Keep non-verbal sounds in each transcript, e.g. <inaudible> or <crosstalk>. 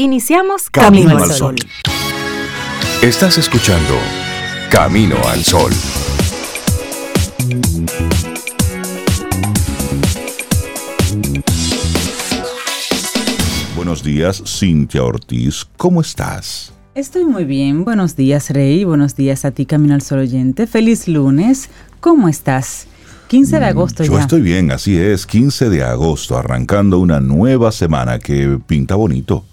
Iniciamos Camino, al Sol. Estás escuchando Camino al Sol. Buenos días, Cintia Ortiz. ¿Cómo estás? Estoy muy bien. Buenos días, Rey. Buenos días a ti, Camino al Sol oyente. Feliz lunes. ¿Cómo estás? 15 de mm, agosto Yo estoy bien, así es. 15 de agosto, arrancando una nueva semana que pinta bonito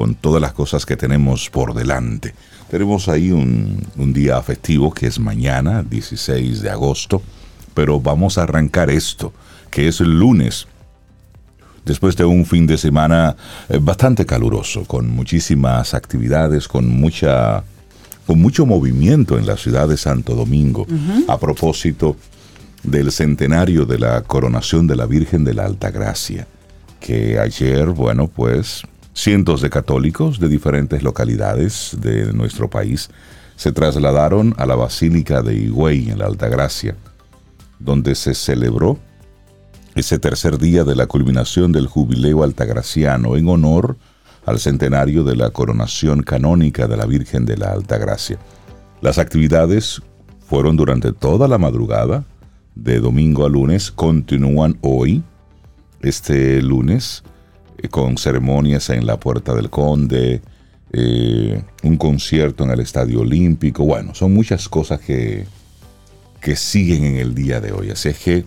con todas las cosas que tenemos por delante. Tenemos ahí un, un, día festivo que es mañana, 16 de agosto, pero vamos a arrancar esto, que es el lunes, después de un fin de semana eh, bastante caluroso, con muchísimas actividades, con mucha con mucho movimiento en la ciudad de Santo Domingo. A propósito del centenario de la coronación de la Virgen de la Alta Gracia, que ayer, bueno, pues cientos de católicos de diferentes localidades de nuestro país se trasladaron a la Basílica de Higüey en la Alta Gracia, donde se celebró ese tercer día de la culminación del jubileo altagraciano en honor al centenario de la coronación canónica de la Virgen de la Alta Gracia. Las actividades fueron durante toda la madrugada, de domingo a lunes continúan hoy, este lunes, con ceremonias en la Puerta del Conde, eh, un concierto en el Estadio Olímpico. Bueno, son muchas cosas que, que siguen en el día de hoy. Así es que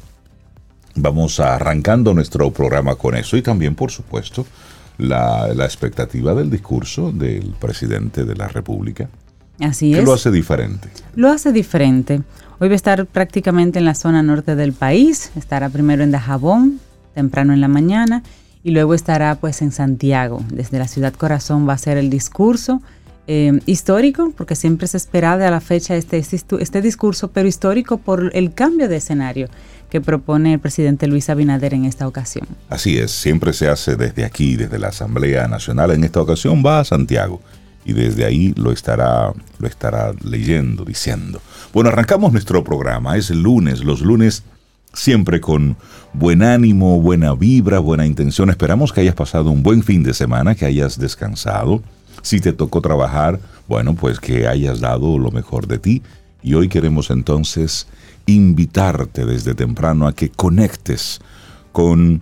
vamos arrancando nuestro programa con eso y también, por supuesto, la, la expectativa del discurso del presidente de la República. Así ¿Qué es. lo hace diferente? Lo hace diferente. Hoy va a estar prácticamente en la zona norte del país, estará primero en Dajabón, temprano en la mañana, y luego estará pues en Santiago. Desde la ciudad corazón va a ser el discurso eh, histórico, porque siempre se esperaba a la fecha este, este discurso, pero histórico por el cambio de escenario que propone el presidente Luis Abinader en esta ocasión. Así es, siempre se hace desde aquí, desde la Asamblea Nacional. En esta ocasión va a Santiago y desde ahí lo estará, lo estará leyendo, diciendo. Bueno, arrancamos nuestro programa, es lunes, los lunes siempre con buen ánimo, buena vibra, buena intención. Esperamos que hayas pasado un buen fin de semana, que hayas descansado. Si te tocó trabajar, bueno, pues que hayas dado lo mejor de ti. Y hoy queremos entonces invitarte desde temprano a que conectes con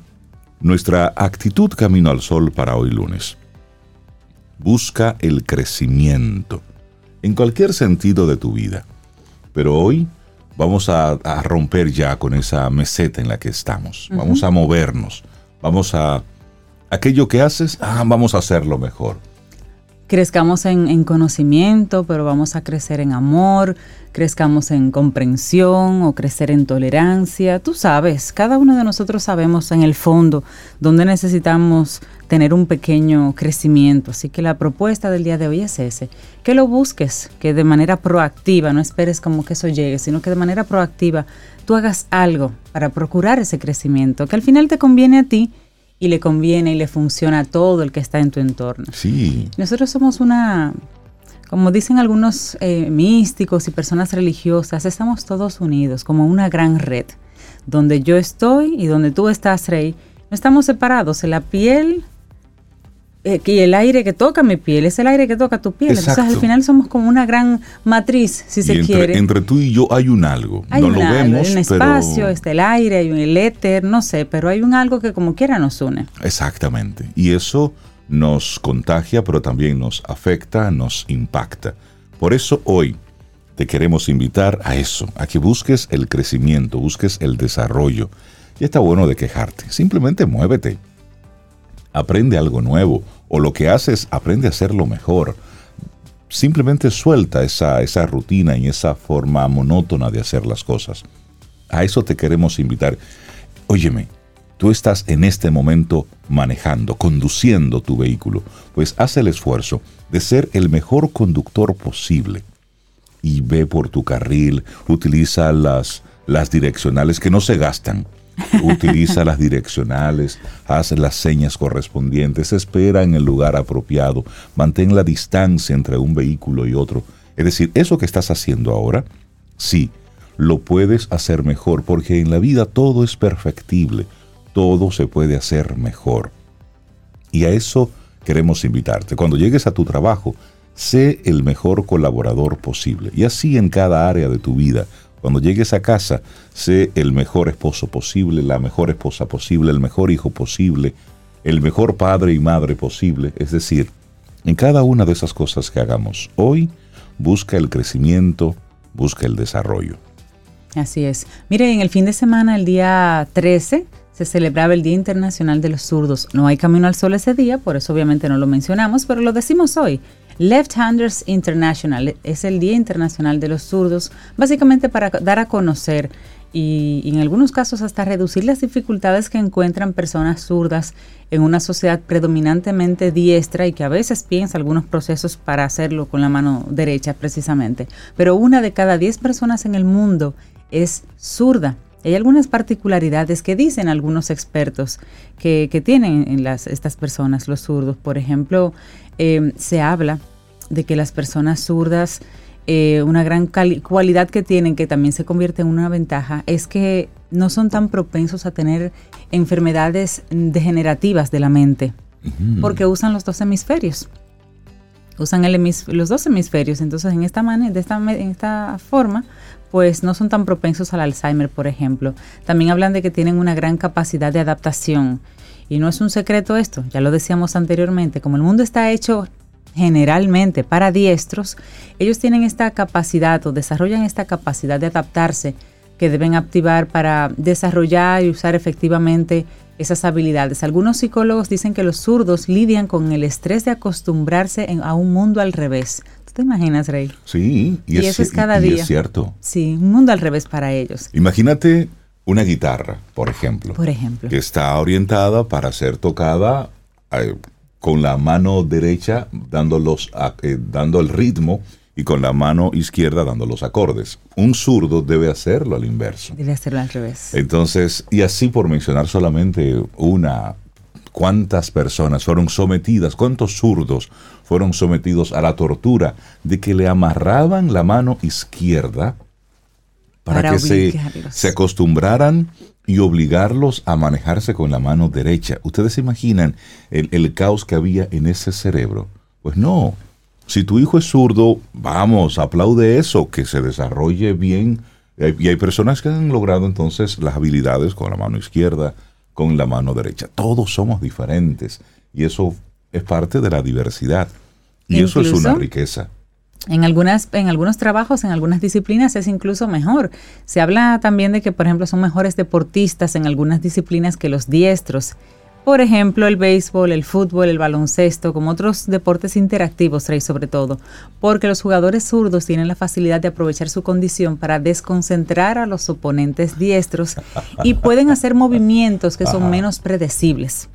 nuestra actitud Camino al Sol para hoy lunes busca el crecimiento en cualquier sentido de tu vida. Pero hoy vamos a, a romper ya con esa meseta en la que estamos. Uh -huh. Vamos a movernos. Vamos a... Aquello que haces, ah, vamos a hacerlo mejor crezcamos en, en, conocimiento, pero vamos a crecer en amor, crezcamos en comprensión o crecer en tolerancia. Tú sabes, cada uno de nosotros sabemos en el fondo dónde necesitamos tener un pequeño crecimiento. Así que la propuesta del día de hoy es ese, que lo busques, que de manera proactiva, no esperes como que eso llegue, sino que de manera proactiva tú hagas algo para procurar ese crecimiento, que al final te conviene a ti y le conviene y le funciona a todo el que está en tu entorno. Sí. Nosotros somos una, como dicen algunos eh, místicos y personas religiosas, estamos todos unidos como una gran red, donde yo estoy y donde tú estás, Rey. No estamos separados. En la piel y el aire que toca mi piel es el aire que toca tu piel. Exacto. Entonces al final somos como una gran matriz, si y se entre, quiere. Entre tú y yo hay un algo. Hay no un lo algo, vemos. Hay un pero... espacio, está el aire, hay un el éter, no sé, pero hay un algo que como quiera nos une. Exactamente. Y eso nos contagia, pero también nos afecta, nos impacta. Por eso hoy te queremos invitar a eso, a que busques el crecimiento, busques el desarrollo. Y está bueno de quejarte. Simplemente muévete. Aprende algo nuevo. O lo que haces, aprende a hacerlo mejor. Simplemente suelta esa, esa rutina y esa forma monótona de hacer las cosas. A eso te queremos invitar. Óyeme, tú estás en este momento manejando, conduciendo tu vehículo, pues haz el esfuerzo de ser el mejor conductor posible. Y ve por tu carril, utiliza las, las direccionales que no se gastan. Utiliza las direccionales, haz las señas correspondientes, espera en el lugar apropiado, mantén la distancia entre un vehículo y otro. Es decir, eso que estás haciendo ahora, sí, lo puedes hacer mejor, porque en la vida todo es perfectible, todo se puede hacer mejor. Y a eso queremos invitarte. Cuando llegues a tu trabajo, sé el mejor colaborador posible. Y así en cada área de tu vida. Cuando llegues a casa, sé el mejor esposo posible, la mejor esposa posible, el mejor hijo posible, el mejor padre y madre posible. Es decir, en cada una de esas cosas que hagamos hoy, busca el crecimiento, busca el desarrollo. Así es. Mire, en el fin de semana, el día 13, se celebraba el Día Internacional de los Zurdos. No hay camino al sol ese día, por eso obviamente no lo mencionamos, pero lo decimos hoy. Left Handers International es el Día Internacional de los Zurdos, básicamente para dar a conocer y, en algunos casos hasta reducir las dificultades que encuentran personas zurdas en una sociedad predominantemente diestra y que a veces piensa algunos procesos para hacerlo con la mano derecha precisamente. Pero una de cada diez personas en el mundo es zurda. Hay algunas particularidades que dicen algunos expertos que, tienen en las, estas personas, los zurdos. Por ejemplo, eh, se habla de que las personas zurdas, eh, una gran cualidad que tienen, que también se convierte en una ventaja, es que no son tan propensos a tener enfermedades degenerativas de la mente, porque usan los dos hemisferios. Usan los dos hemisferios, entonces en esta manera, de esta, en esta forma, pues no son tan propensos al Alzheimer, por ejemplo. También hablan de que tienen una gran capacidad de adaptación. Y no es un secreto esto, ya lo decíamos anteriormente, como el mundo está hecho generalmente para diestros, ellos tienen esta capacidad o desarrollan esta capacidad de adaptarse que deben activar para desarrollar y usar efectivamente esas habilidades. Algunos psicólogos dicen que los zurdos lidian con el estrés de acostumbrarse a un mundo al revés, te imaginas, Rey? Sí, y, eso es cada día. es cierto. Sí, un mundo al revés para ellos. Imagínate una guitarra, por ejemplo. Por ejemplo. Que está orientada para ser tocada eh, con la mano derecha dando, los, eh, dando el ritmo y con la mano izquierda dando los acordes. Un zurdo debe hacerlo al inverso. Debe hacerlo al revés. Entonces, y así por mencionar solamente una, cuántas personas fueron sometidas, cuántos zurdos fueron sometidos a la tortura de que le amarraban la mano izquierda para, que se, se, acostumbraran y obligarlos a manejarse con la mano derecha. ¿Ustedes se imaginan el, el caos que había en ese cerebro? Pues no. Si tu hijo es zurdo, vamos, aplaude eso, que se desarrolle bien. Y hay personas que han logrado entonces las habilidades con la mano izquierda, con la mano derecha. Todos somos diferentes y eso es parte de la diversidad. Y eso es una riqueza. En, algunas, en algunos trabajos, en algunas disciplinas es incluso mejor. Se habla también de que, por ejemplo, son mejores deportistas en algunas disciplinas que los diestros. Por ejemplo, el béisbol, el fútbol, el baloncesto, como otros deportes interactivos, Rey, sobre todo, porque los jugadores zurdos tienen la facilidad de aprovechar su condición para desconcentrar a los oponentes diestros y <laughs> pueden hacer movimientos que son menos predecibles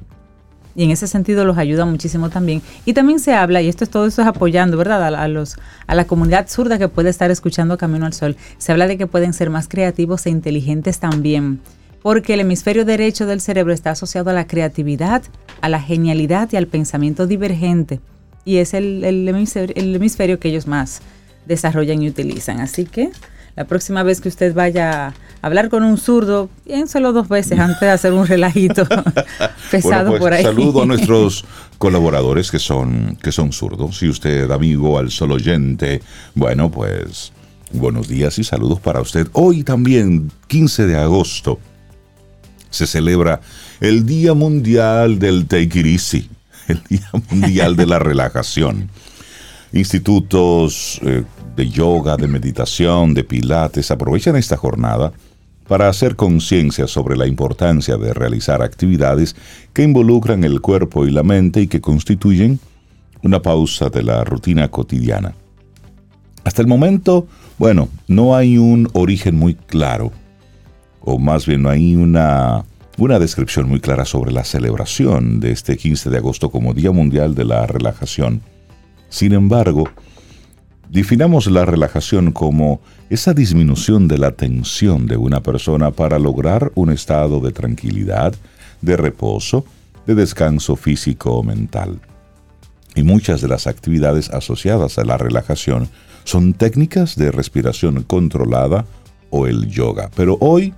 y en ese sentido los ayuda muchísimo también. Y también se habla, y esto es todo eso es apoyando, ¿verdad? A, los, a la comunidad zurda que puede estar escuchando Camino al Sol, se habla de que pueden ser más creativos e inteligentes también, porque el hemisferio derecho del cerebro está asociado a la creatividad, a la genialidad y al pensamiento divergente, y es el, el, hemisferio, el hemisferio que ellos más desarrollan y utilizan. Así que la próxima vez que usted vaya a hablar con un zurdo, piénselo dos veces antes de hacer un relajito <laughs> <laughs> pesado pues, por ahí. Saludo a <laughs> nuestros colaboradores que son, que son zurdos. Si usted, amigo, al solo oyente, bueno, pues buenos días y saludos para usted. Hoy también, 15 de agosto, se celebra el Día Mundial del Take <laughs> el Día Mundial de la Relajación. Institutos eh, de yoga, de meditación, de pilates, aprovechan esta jornada para hacer conciencia sobre la importancia de realizar actividades que involucran el cuerpo y la mente y que constituyen una pausa de la rutina cotidiana. Hasta el momento, bueno, no hay un origen muy claro, o más bien no hay una, una descripción muy clara sobre la celebración de este 15 de agosto como Día Mundial de la Relajación. Sin embargo, Definamos la relajación como esa disminución de la tensión de una persona para lograr un estado de tranquilidad, de reposo, de descanso físico o mental. Y muchas de las actividades asociadas a la relajación son técnicas de respiración controlada o el yoga. Pero hoy,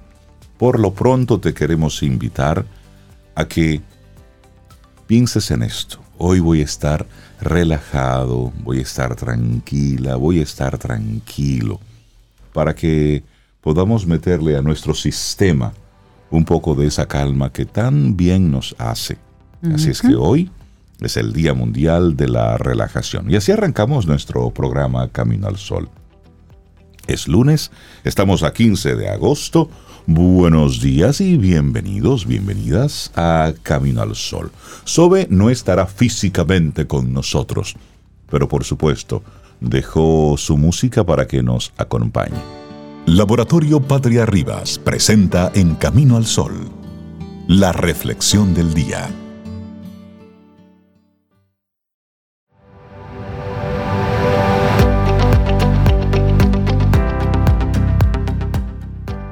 por lo pronto, te queremos invitar a que pienses en esto. Hoy voy a estar relajado, voy a estar tranquila, voy a estar tranquilo, para que podamos meterle a nuestro sistema un poco de esa calma que tan bien nos hace. Así es que hoy es el Día Mundial de la Relajación. Y así arrancamos nuestro programa Camino al Sol. Es lunes, estamos a 15 de agosto. Buenos días y bienvenidos, bienvenidas a Camino al Sol. Sobe no estará físicamente con nosotros, pero por supuesto dejó su música para que nos acompañe. Laboratorio Patria Rivas presenta En Camino al Sol, la reflexión del día.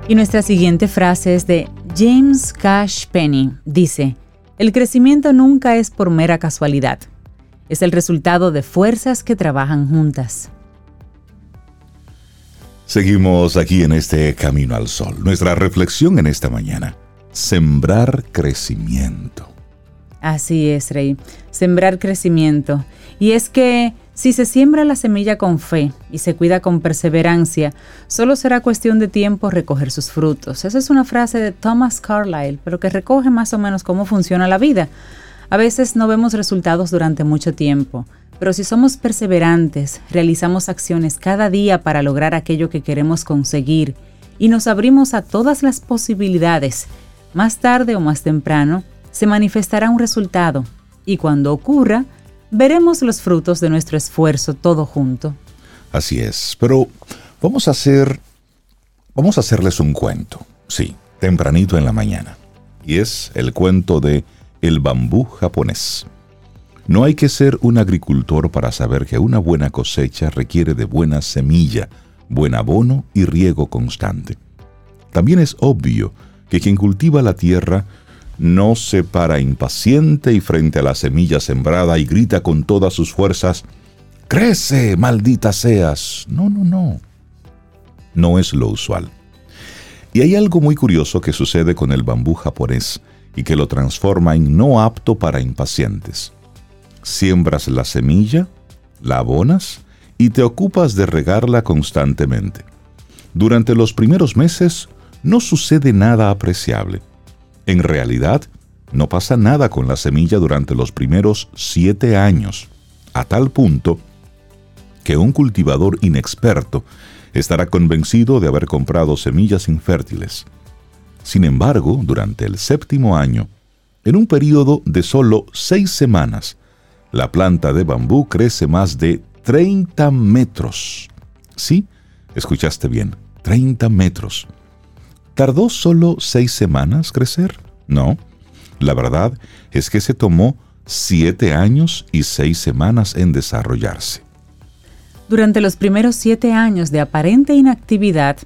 Y nuestra siguiente frase es de James Cash Penny. Dice, el crecimiento nunca es por mera casualidad. Es el resultado de fuerzas que trabajan juntas. Seguimos aquí en este Camino al Sol. Nuestra reflexión en esta mañana. Sembrar crecimiento. Así es, Rey. Sembrar crecimiento. Y es que si se siembra la semilla con fe y se cuida con perseverancia, solo será cuestión de tiempo recoger sus frutos. Esa es una frase de Thomas Carlyle, pero que recoge más o menos cómo funciona la vida. A veces no vemos resultados durante mucho tiempo, pero si somos perseverantes, realizamos acciones cada día para lograr aquello que queremos conseguir y nos abrimos a todas las posibilidades, más tarde o más temprano, se manifestará un resultado y cuando ocurra, veremos los frutos de nuestro esfuerzo todo junto. Así es, pero vamos a hacer vamos a hacerles un cuento. Sí, tempranito en la mañana. Y es el cuento de El bambú japonés. No hay que ser un agricultor para saber que una buena cosecha requiere de buena semilla, buen abono y riego constante. También es obvio que quien cultiva la tierra no se para impaciente y frente a la semilla sembrada y grita con todas sus fuerzas, Crece, maldita seas. No, no, no. No es lo usual. Y hay algo muy curioso que sucede con el bambú japonés y que lo transforma en no apto para impacientes. Siembras la semilla, la abonas y te ocupas de regarla constantemente. Durante los primeros meses no sucede nada apreciable en realidad, no pasa nada con la semilla durante los primeros siete años, a tal punto que un cultivador inexperto estará convencido de haber comprado semillas infértiles. Sin embargo, durante el séptimo año, en un periodo de solo seis semanas, la planta de bambú crece más de 30 metros. Sí, escuchaste bien, 30 metros. ¿Tardó solo seis semanas crecer? No. La verdad es que se tomó siete años y seis semanas en desarrollarse. Durante los primeros siete años de aparente inactividad,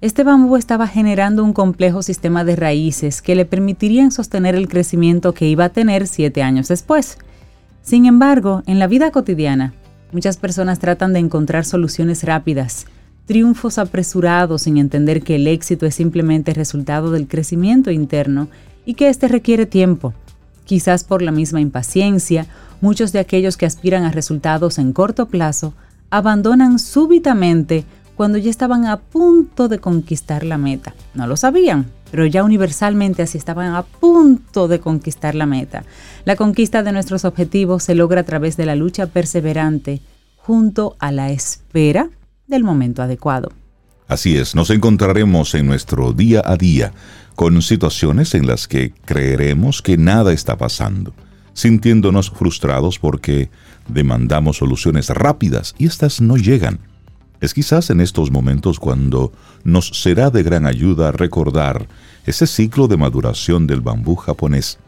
este bambú estaba generando un complejo sistema de raíces que le permitirían sostener el crecimiento que iba a tener siete años después. Sin embargo, en la vida cotidiana, muchas personas tratan de encontrar soluciones rápidas, triunfos apresurados sin entender que el éxito es simplemente resultado del crecimiento interno y que éste requiere tiempo. Quizás por la misma impaciencia, muchos de aquellos que aspiran a resultados en corto plazo abandonan súbitamente cuando ya estaban a punto de conquistar la meta. No lo sabían, pero ya universalmente así estaban a punto de conquistar la meta. La conquista de nuestros objetivos se logra a través de la lucha perseverante junto a la espera del momento adecuado. Así es, nos encontraremos en nuestro día a día con situaciones en las que creeremos que nada está pasando, sintiéndonos frustrados porque demandamos soluciones rápidas y éstas no llegan. Es quizás en estos momentos cuando nos será de gran ayuda recordar ese ciclo de maduración del bambú japonés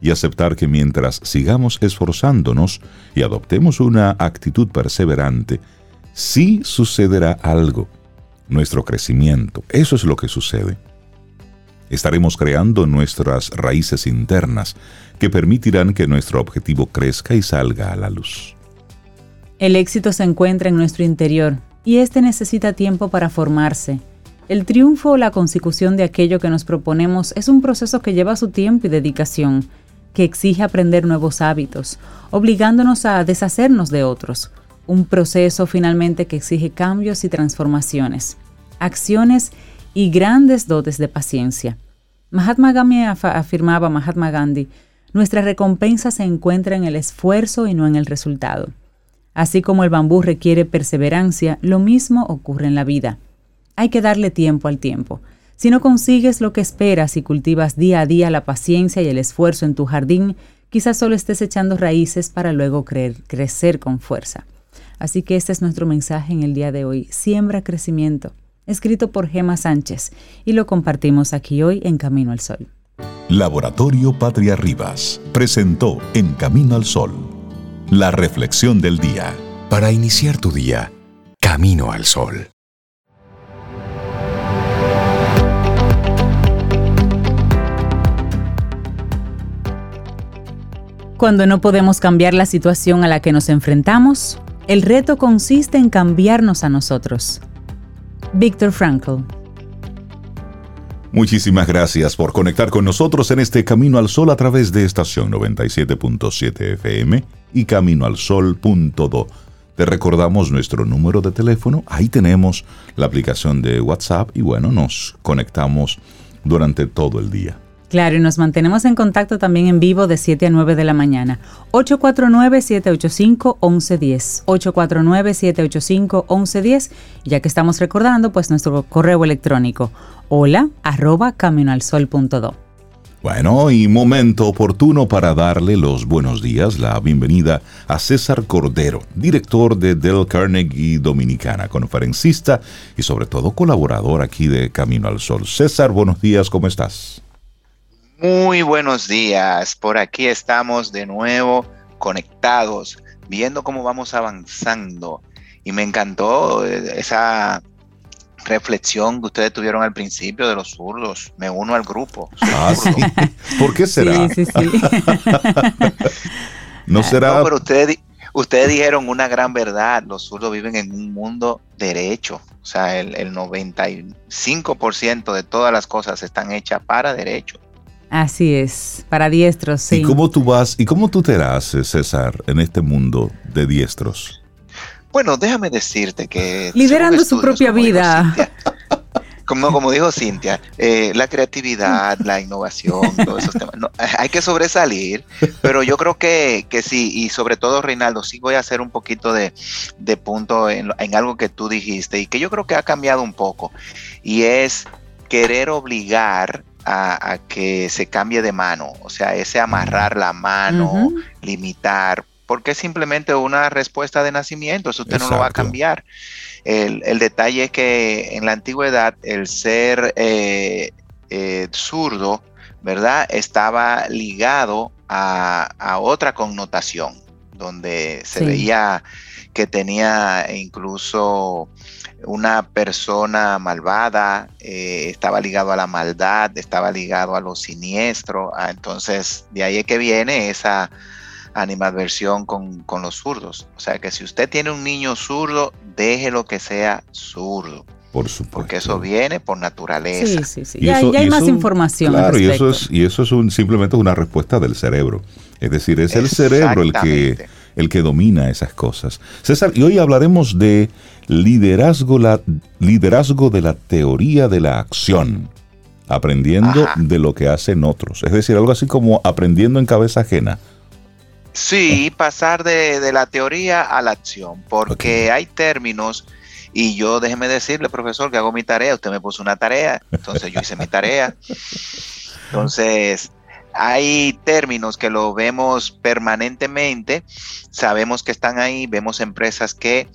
y aceptar que mientras sigamos esforzándonos y adoptemos una actitud perseverante, sí sucederá algo, nuestro crecimiento. Eso es lo que sucede. Estaremos creando nuestras raíces internas que permitirán que nuestro objetivo crezca y salga a la luz. El éxito se encuentra en nuestro interior y este necesita tiempo para formarse. El triunfo o la consecución de aquello que nos proponemos es un proceso que lleva su tiempo y dedicación que exige aprender nuevos hábitos, obligándonos a deshacernos de otros. Un proceso finalmente que exige cambios y transformaciones, acciones y grandes dotes de paciencia. Mahatma Gandhi afirmaba Mahatma Gandhi, nuestra recompensa se encuentra en el esfuerzo y no en el resultado. Así como el bambú requiere perseverancia, lo mismo ocurre en la vida. Hay que darle tiempo al tiempo. Si no consigues lo que esperas y cultivas día a día la paciencia y el esfuerzo en tu jardín, quizás solo estés echando raíces para luego crecer con fuerza. Así que este es nuestro mensaje en el día de hoy. Siembra crecimiento. Escrito por Gema Sánchez y lo compartimos aquí hoy en Camino al Sol. Laboratorio Patria Rivas presentó En Camino al Sol la reflexión del día. Para iniciar tu día, Camino al Sol. Cuando no podemos cambiar la situación a la que nos enfrentamos, el reto consiste en cambiarnos a nosotros. Víctor Frankl Muchísimas gracias por conectar con nosotros en este Camino al Sol a través de estación 97.7 FM y caminoalsol.do. Te recordamos nuestro número de teléfono, ahí tenemos la aplicación de WhatsApp y bueno, nos conectamos durante todo el día. Claro, y nos mantenemos en contacto también en vivo de 7 a 9 de la mañana. 849-785-1110. 849-785-1110. Ya que estamos recordando, pues nuestro correo electrónico. Hola, arroba caminoalsol.do. Bueno, y momento oportuno para darle los buenos días, la bienvenida a César Cordero, director de Del Carnegie Dominicana, conferencista y sobre todo colaborador aquí de Camino al Sol. César, buenos días, ¿cómo estás? Muy buenos días. Por aquí estamos de nuevo conectados, viendo cómo vamos avanzando. Y me encantó eh, esa reflexión que ustedes tuvieron al principio de los zurdos. Me uno al grupo. Ah, <laughs> ¿Por qué será? Sí, sí, <laughs> sí. no será. No, pero ustedes, ustedes dijeron una gran verdad. Los zurdos viven en un mundo derecho. O sea, el, el 95% de todas las cosas están hechas para derecho. Así es, para diestros, sí. ¿Y cómo tú vas, y cómo tú te haces, César, en este mundo de diestros? Bueno, déjame decirte que... Liderando su propia vida. como, como dijo Cintia, eh, la creatividad, la innovación, todos esos temas. hay que sobresalir, pero yo creo que, que, sí, y sobre todo, Reinaldo, sí voy a hacer un poquito de, de punto en, en, algo que tú dijiste y que yo creo que ha cambiado un poco, y es querer obligar a, que se cambie de mano, o sea, ese amarrar la mano, limitar, porque es simplemente una respuesta de nacimiento, eso usted no lo va a cambiar. El, detalle es que en la antigüedad el ser eh, eh, zurdo, ¿verdad? Estaba ligado a, otra connotación, donde se veía que tenía incluso una persona malvada, eh, estaba ligado a la maldad, estaba ligado a lo siniestro. Ah, entonces, de ahí es que viene esa animadversión con, con los zurdos. O sea que si usted tiene un niño zurdo, déjelo que sea zurdo. Por supuesto. Porque eso viene por naturaleza. Sí, sí, sí. Ya, hay más información. Claro, y eso es, y eso es un, simplemente una respuesta del cerebro. Es decir, es el cerebro el que, el que domina esas cosas. César, y hoy hablaremos de liderazgo, la, liderazgo de la teoría de la acción, aprendiendo de lo que hacen otros. Es decir, algo así como aprendiendo en cabeza ajena. Sí, pasar de, la teoría a la acción, porque hay términos, y yo déjeme decirle, profesor, que hago mi tarea, usted me puso una tarea, entonces yo hice mi tarea. <laughs> Entonces, hay términos que lo vemos permanentemente, sabemos que están ahí, vemos empresas que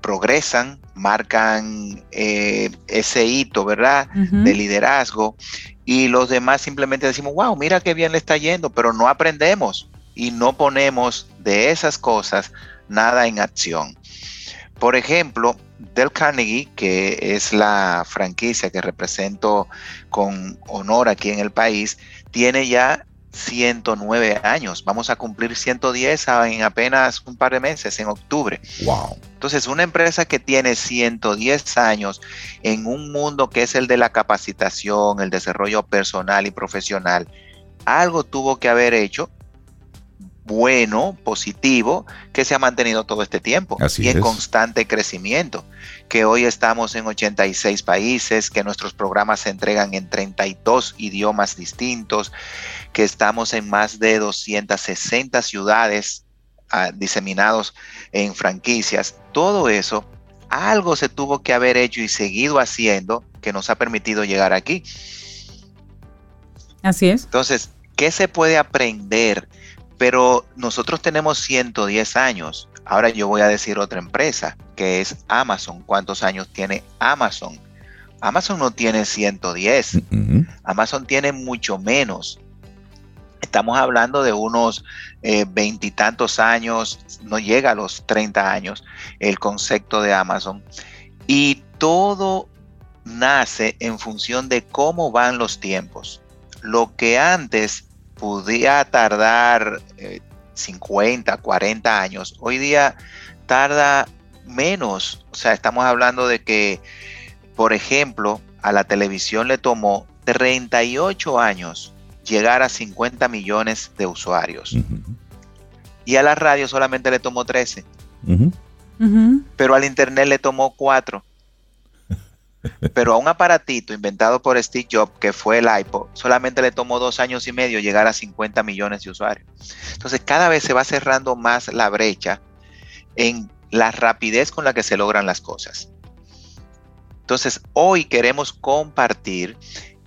progresan, marcan eh, ese hito, ¿verdad? De liderazgo. Y los demás simplemente decimos, wow, mira qué bien le está yendo, pero no aprendemos y no ponemos de esas cosas nada en acción. Por ejemplo, Del Carnegie, que es la franquicia que represento con honor aquí en el país, tiene ya 109 años. Vamos a cumplir 110 en apenas un par de meses, en octubre. Wow. Entonces, una empresa que tiene 110 años en un mundo que es el de la capacitación, el desarrollo personal y profesional, algo tuvo que haber hecho bueno, positivo, que se ha mantenido todo este tiempo y en constante crecimiento, que hoy estamos en 86 países, que nuestros programas se entregan en 32 idiomas distintos, que estamos en más de 260 ciudades ah, diseminados en franquicias. Todo eso, algo se tuvo que haber hecho y seguido haciendo que nos ha permitido llegar aquí. Así es. Entonces, ¿qué se puede aprender? Pero nosotros tenemos 110 años. Ahora yo voy a decir otra empresa, que es Amazon. ¿Cuántos años tiene Amazon? Amazon no tiene 110. Amazon tiene mucho menos. Estamos hablando de unos eh, veintitantos años, no llega a los 30 años el concepto de Amazon. Y todo nace en función de cómo van los tiempos. Lo que antes podía tardar 50, eh, 40 años, hoy día tarda menos. O sea, estamos hablando de que, por ejemplo, a la televisión le tomó 38 años llegar a 50 millones de usuarios. Y a la radio solamente le tomó 13. Pero al internet le tomó 4. Pero a un aparatito inventado por Steve Jobs, que fue el iPod, solamente le tomó dos años y medio llegar a 50 millones de usuarios. Entonces cada vez se va cerrando más la brecha en la rapidez con la que se logran las cosas. Entonces hoy queremos compartir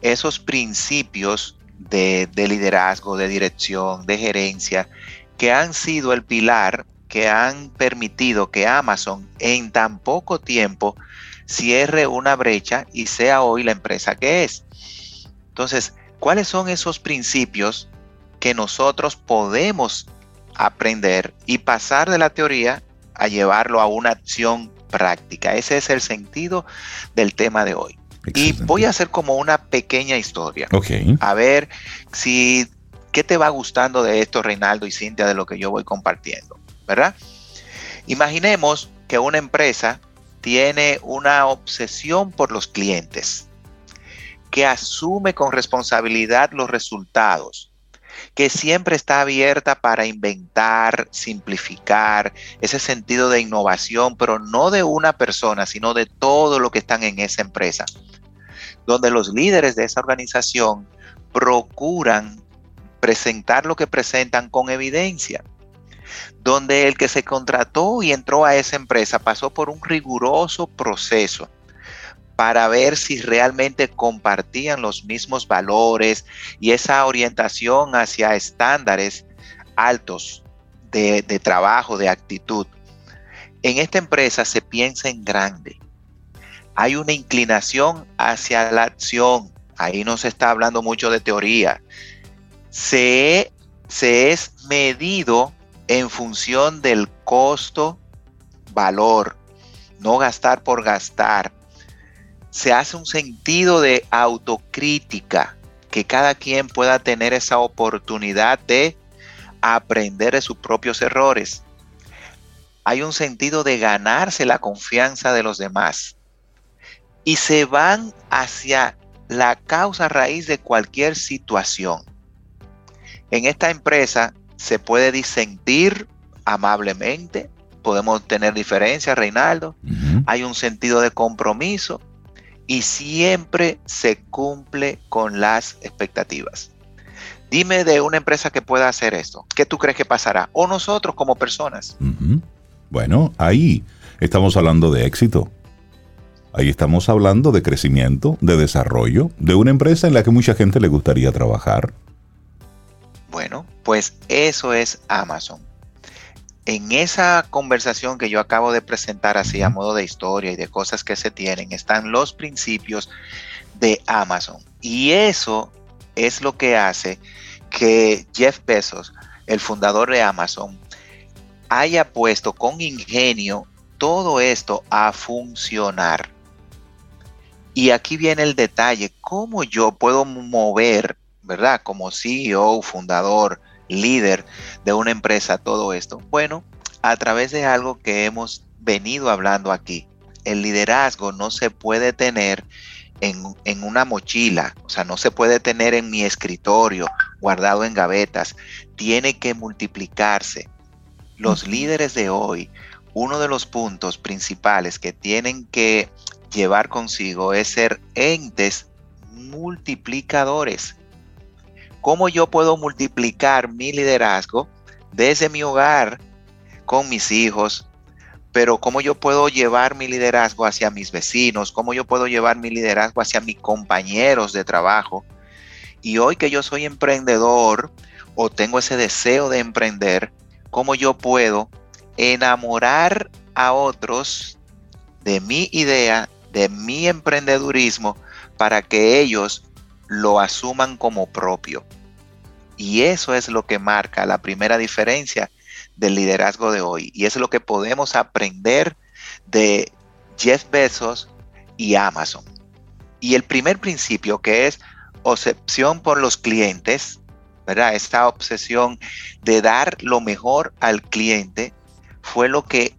esos principios de, de liderazgo, de dirección, de gerencia, que han sido el pilar que han permitido que Amazon en tan poco tiempo cierre una brecha y sea hoy la empresa que es. Entonces, ¿cuáles son esos principios que nosotros podemos aprender y pasar de la teoría a llevarlo a una acción práctica? Ese es el sentido del tema de hoy. Y voy a hacer como una pequeña historia. A ver si qué te va gustando de esto, Reinaldo y Cintia, de lo que yo voy compartiendo, ¿verdad? Imaginemos que una empresa tiene una obsesión por los clientes, que asume con responsabilidad los resultados, que siempre está abierta para inventar, simplificar, ese sentido de innovación, pero no de una persona, sino de todo lo que están en esa empresa, donde los líderes de esa organización procuran presentar lo que presentan con evidencia donde el que se contrató y entró a esa empresa pasó por un riguroso proceso para ver si realmente compartían los mismos valores y esa orientación hacia estándares altos de, trabajo, de actitud. En esta empresa se piensa en grande. Hay una inclinación hacia la acción. Ahí no se está hablando mucho de teoría. Se, se es medido en función del costo, valor, no gastar por gastar. Se hace un sentido de autocrítica, que cada quien pueda tener esa oportunidad de aprender de sus propios errores. Hay un sentido de ganarse la confianza de los demás. Y se van hacia la causa raíz de cualquier situación. En esta empresa se puede disentir amablemente, podemos tener diferencias, Reinaldo, hay un sentido de compromiso y siempre se cumple con las expectativas. Dime de una empresa que pueda hacer esto. ¿Qué tú crees que pasará? O nosotros como personas. Bueno, ahí estamos hablando de éxito. Ahí estamos hablando de crecimiento, de desarrollo, de una empresa en la que mucha gente le gustaría trabajar. Bueno, pues eso es Amazon. En esa conversación que yo acabo de presentar así a modo de historia y de cosas que se tienen, están los principios de Amazon. Y eso es lo que hace que Jeff Bezos, el fundador de Amazon, haya puesto con ingenio todo esto a funcionar. Y aquí viene el detalle, cómo yo puedo mover ¿verdad? Como CEO, fundador, líder de una empresa, todo esto. Bueno, a través de algo que hemos venido hablando aquí. El liderazgo no se puede tener en, en, una mochila, o sea, no se puede tener en mi escritorio guardado en gavetas, tiene que multiplicarse. Los líderes de hoy, uno de los puntos principales que tienen que llevar consigo es ser entes multiplicadores. ¿Cómo yo puedo multiplicar mi liderazgo desde mi hogar con mis hijos? Pero cómo yo puedo llevar mi liderazgo hacia mis vecinos, cómo yo puedo llevar mi liderazgo hacia mis compañeros de trabajo. Y hoy que yo soy emprendedor o tengo ese deseo de emprender, cómo yo puedo enamorar a otros de mi idea, de mi emprendedurismo, para que ellos lo asuman como propio. Y eso es lo que marca la primera diferencia del liderazgo de hoy. Y es lo que podemos aprender de Jeff Bezos y Amazon. Y el primer principio que es obsesión por los clientes, ¿verdad? Esta obsesión de dar lo mejor al cliente fue lo que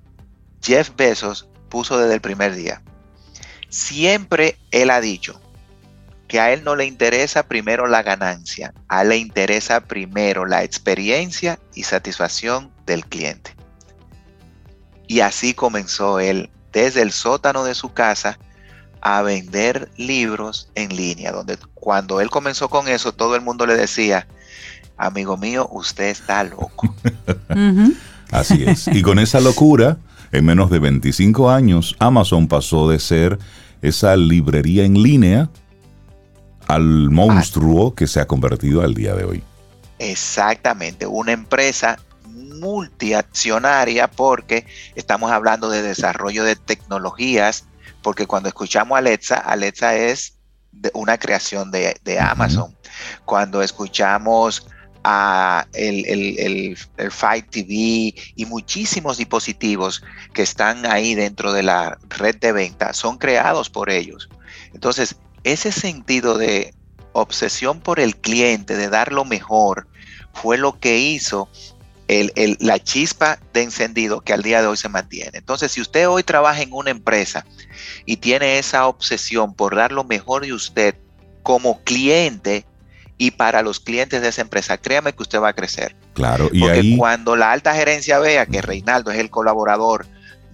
Jeff Bezos puso desde el primer día. Siempre él ha dicho que a él no le interesa primero la ganancia, a él le interesa primero la experiencia y satisfacción del cliente. Y así comenzó él desde el sótano de su casa a vender libros en línea, donde cuando él comenzó con eso, todo el mundo le decía, amigo mío, usted está loco. <laughs> Así es. Y con esa locura, en menos de 25 años, Amazon pasó de ser esa librería en línea al monstruo que se ha convertido al día de hoy. Exactamente, una empresa multiaccionaria porque estamos hablando de desarrollo de tecnologías, porque cuando escuchamos Alexa, Alexa es una creación de, Amazon. Cuando escuchamos a el, el, el, Fight TV y muchísimos dispositivos que están ahí dentro de la red de venta son creados por ellos. Entonces, ese sentido de obsesión por el cliente, de dar lo mejor, fue lo que hizo la chispa de encendido que al día de hoy se mantiene. Entonces, si usted hoy trabaja en una empresa y tiene esa obsesión por dar lo mejor de usted como cliente y para los clientes de esa empresa, créame que usted va a crecer. Claro, y Porque cuando la alta gerencia vea que Reinaldo es el colaborador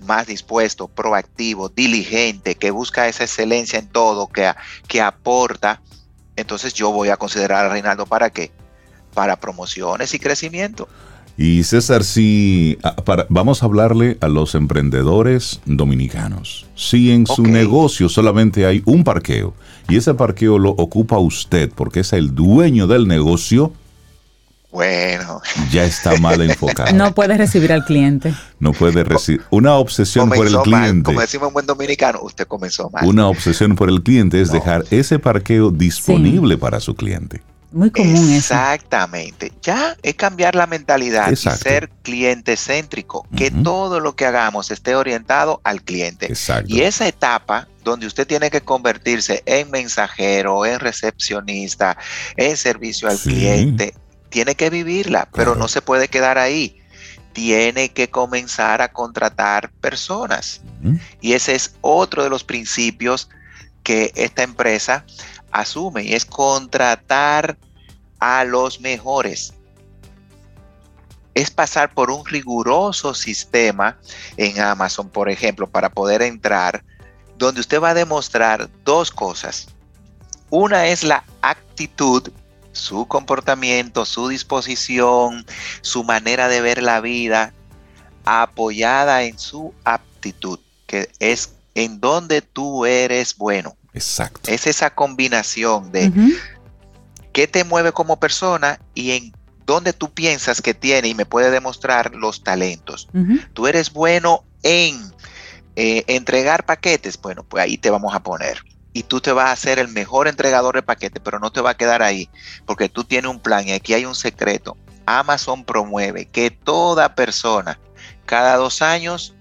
más dispuesto, proactivo, diligente, que busca esa excelencia en todo, que, que aporta, entonces yo voy a considerar a Reinaldo para qué? Para promociones y crecimiento. Y César, si ah, vamos a hablarle a los emprendedores dominicanos. Si en su negocio solamente hay un parqueo y ese parqueo lo ocupa usted porque es el dueño del negocio, bueno. Ya está mal enfocado. No puede recibir al cliente. No puede recibir. Una obsesión por el cliente. Como decimos en buen dominicano, usted comenzó mal. Una obsesión por el cliente es dejar ese parqueo disponible para su cliente. Muy común Exactamente. Ya es cambiar la mentalidad y ser cliente céntrico, que todo lo que hagamos esté orientado al cliente. Exacto. Y esa etapa donde usted tiene que convertirse en mensajero, en recepcionista, en servicio al cliente, tiene que vivirla, pero no se puede quedar ahí. Tiene que comenzar a contratar personas. Y ese es otro de los principios que esta empresa asume y es contratar a los mejores. Es pasar por un riguroso sistema en Amazon, por ejemplo, para poder entrar, donde usted va a demostrar dos cosas. Una es la actitud, su comportamiento, su disposición, su manera de ver la vida, apoyada en su aptitud, que es en donde tú eres bueno. Exacto. Es esa combinación de qué te mueve como persona y en dónde tú piensas que tiene y me puede demostrar los talentos. Tú eres bueno en eh, entregar paquetes, bueno, pues ahí te vamos a poner. Y tú te vas a hacer el mejor entregador de paquetes, pero no te va a quedar ahí, porque tú tienes un plan y aquí hay un secreto. Amazon promueve que toda persona cada dos años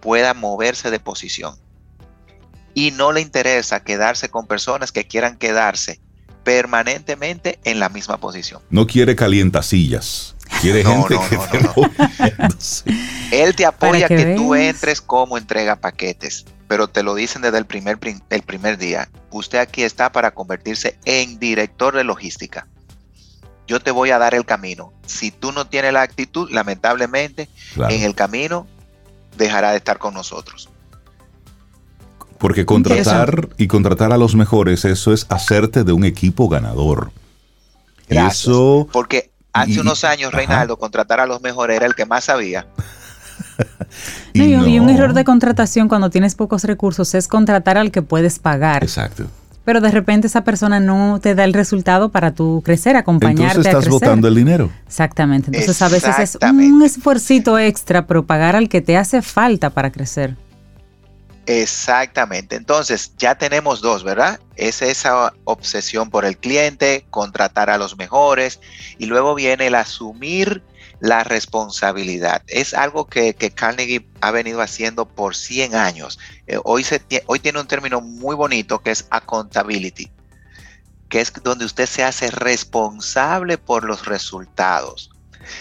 pueda moverse de posición y no le interesa quedarse con personas que quieran quedarse permanentemente en la misma posición. No quiere calientasillas. Quiere gente que <laughs> Él te apoya que, tú entres como entrega paquetes, pero te lo dicen desde el primer, el primer día. Usted aquí está para convertirse en director de logística. yo te voy a dar el camino. Si tú no tienes la actitud, lamentablemente, en el camino dejará de estar con nosotros. Porque contratar y contratar a los mejores, eso es hacerte de un equipo ganador. Eso. Porque hace unos años, Reinaldo, contratar a los mejores era el que más sabía. Y, y, un error de contratación cuando tienes pocos recursos es contratar al que puedes pagar. Exacto pero de repente esa persona no te da el resultado para tu crecer, acompañarte. Entonces estás botando el dinero. Exactamente. Entonces a veces es un esfuercito extra, pero pagar al que te hace falta para crecer. Exactamente. Entonces ya tenemos dos, ¿verdad? Es esa obsesión por el cliente, contratar a los mejores y luego viene el asumir la responsabilidad. Es algo que, Carnegie ha venido haciendo por 100 años. Eh, hoy, hoy tiene un término muy bonito que es accountability, que es donde usted se hace responsable por los resultados.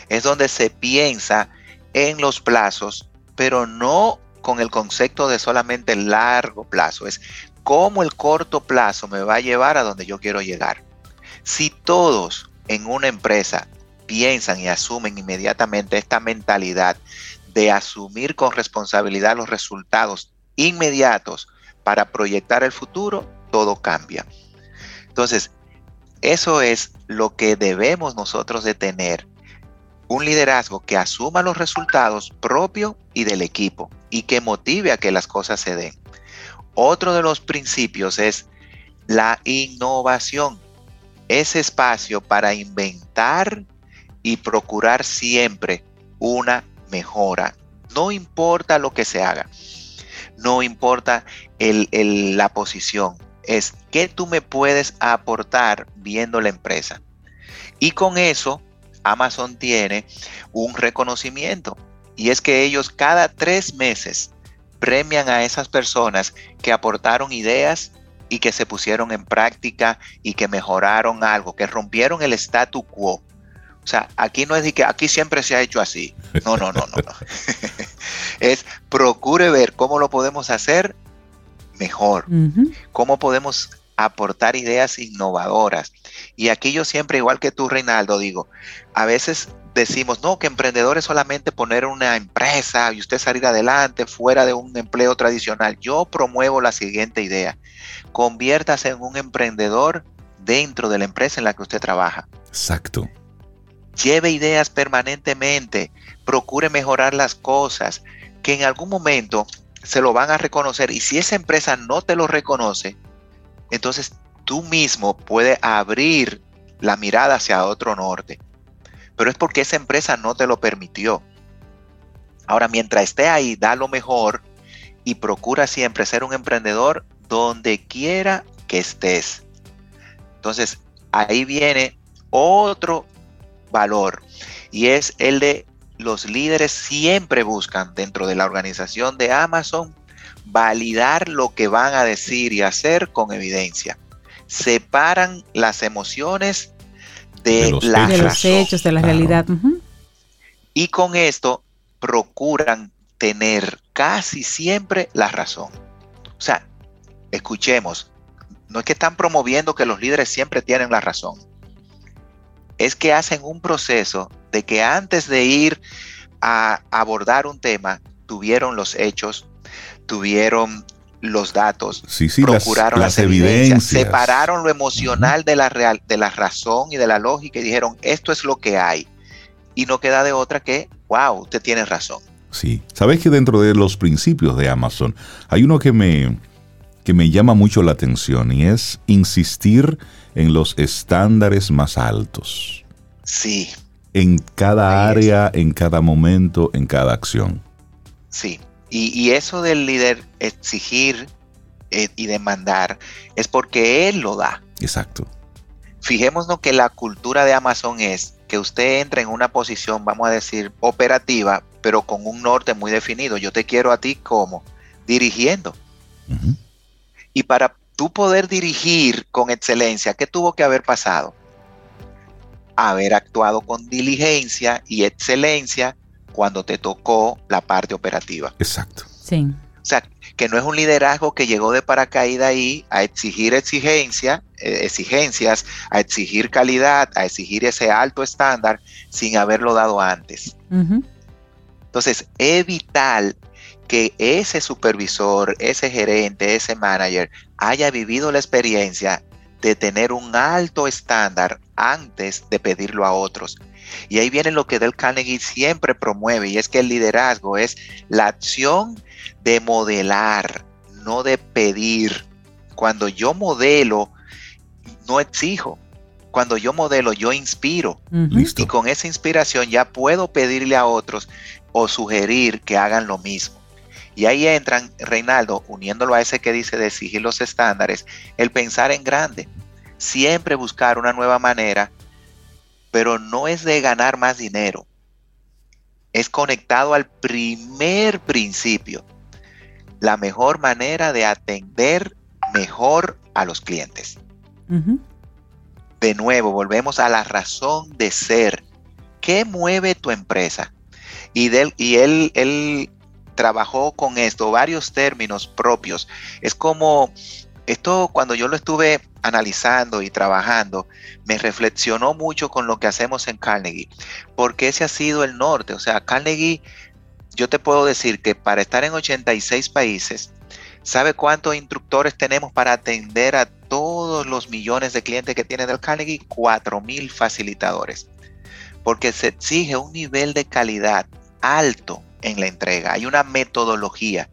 Es donde se piensa en los plazos, pero no con el concepto de solamente largo plazo. Es cómo el corto plazo me va a llevar a donde yo quiero llegar. Si todos en una empresa piensan y asumen inmediatamente esta mentalidad de asumir con responsabilidad los resultados inmediatos para proyectar el futuro, todo cambia. Entonces, eso es lo que debemos nosotros de tener. Un liderazgo que asuma los resultados propios y del equipo y que motive a que las cosas se den. Otro de los principios es la innovación. Ese espacio para inventar y procurar siempre una mejora. No importa lo que se haga, no importa la posición, es qué tú me puedes aportar viendo la empresa. Y con eso, Amazon tiene un reconocimiento y es que ellos cada tres meses premian a esas personas que aportaron ideas y que se pusieron en práctica y que mejoraron algo, que rompieron el statu quo. O sea, aquí no es de que aquí siempre se ha hecho así. No, no, no, no. no. <laughs> es procure ver cómo lo podemos hacer mejor, cómo podemos aportar ideas innovadoras. Y aquí yo siempre, igual que tú, Reinaldo, digo, a veces decimos, no, que emprendedor es solamente poner una empresa y usted salir adelante fuera de un empleo tradicional. Yo promuevo la siguiente idea. Conviértase en un emprendedor dentro de la empresa en la que usted trabaja. Exacto lleve ideas permanentemente, procure mejorar las cosas, que en algún momento se lo van a reconocer y si esa empresa no te lo reconoce, entonces tú mismo puedes abrir la mirada hacia otro norte. Pero es porque esa empresa no te lo permitió. Ahora, mientras esté ahí, da lo mejor y procura siempre ser un emprendedor donde quiera que estés. Entonces, ahí viene otro valor y es el de los líderes siempre buscan dentro de la organización de Amazon validar lo que van a decir y hacer con evidencia. Separan las emociones de, los, hechos, de la realidad. Y con esto procuran tener casi siempre la razón. O sea, escuchemos, no es que están promoviendo que los líderes siempre tienen la razón es que hacen un proceso de que antes de ir a abordar un tema, tuvieron los hechos, tuvieron los datos, procuraron las, evidencias, separaron lo emocional de, la real, de la razón y de la lógica y dijeron, esto es lo que hay. Y no queda de otra que, wow, usted tiene razón. Sí, sabes que dentro de los principios de Amazon hay uno que me, que me llama mucho la atención y es insistir en los estándares más altos. Sí. En cada área, en cada momento, en cada acción. Sí. Y, eso del líder exigir eh, y demandar es porque él lo da. Exacto. Fijémonos que la cultura de Amazon es que usted entre en una posición, vamos a decir, operativa, pero con un norte muy definido. Yo te quiero a ti como dirigiendo. Y para tú poder dirigir con excelencia, ¿qué tuvo que haber pasado? Haber actuado con diligencia y excelencia cuando te tocó la parte operativa. Exacto. Sí. O sea, que no es un liderazgo que llegó de paracaídas ahí a exigir exigencia, eh, exigencias, a exigir calidad, a exigir ese alto estándar sin haberlo dado antes. Entonces, es vital que ese supervisor, ese gerente, ese manager haya vivido la experiencia de tener un alto estándar antes de pedirlo a otros. Y ahí viene lo que Del Carnegie siempre promueve, y es que el liderazgo es la acción de modelar, no de pedir. Cuando yo modelo, no exijo. Cuando yo modelo, yo inspiro. Y con esa inspiración ya puedo pedirle a otros o sugerir que hagan lo mismo. Y ahí entran, Reinaldo, uniéndolo a ese que dice de exigir los estándares, el pensar en grande. Siempre buscar una nueva manera, pero no es de ganar más dinero. Es conectado al primer principio. La mejor manera de atender mejor a los clientes. De nuevo, volvemos a la razón de ser. ¿Qué mueve tu empresa? Y, y él, él trabajó con esto, varios términos propios. Es como, esto cuando yo lo estuve analizando y trabajando, me reflexionó mucho con lo que hacemos en Carnegie, porque ese ha sido el norte. O sea, Carnegie, yo te puedo decir que para estar en 86 países, ¿sabe cuántos instructores tenemos para atender a todos los millones de clientes que tiene del Carnegie? 4.000 facilitadores, porque se exige un nivel de calidad alto en la entrega, hay una metodología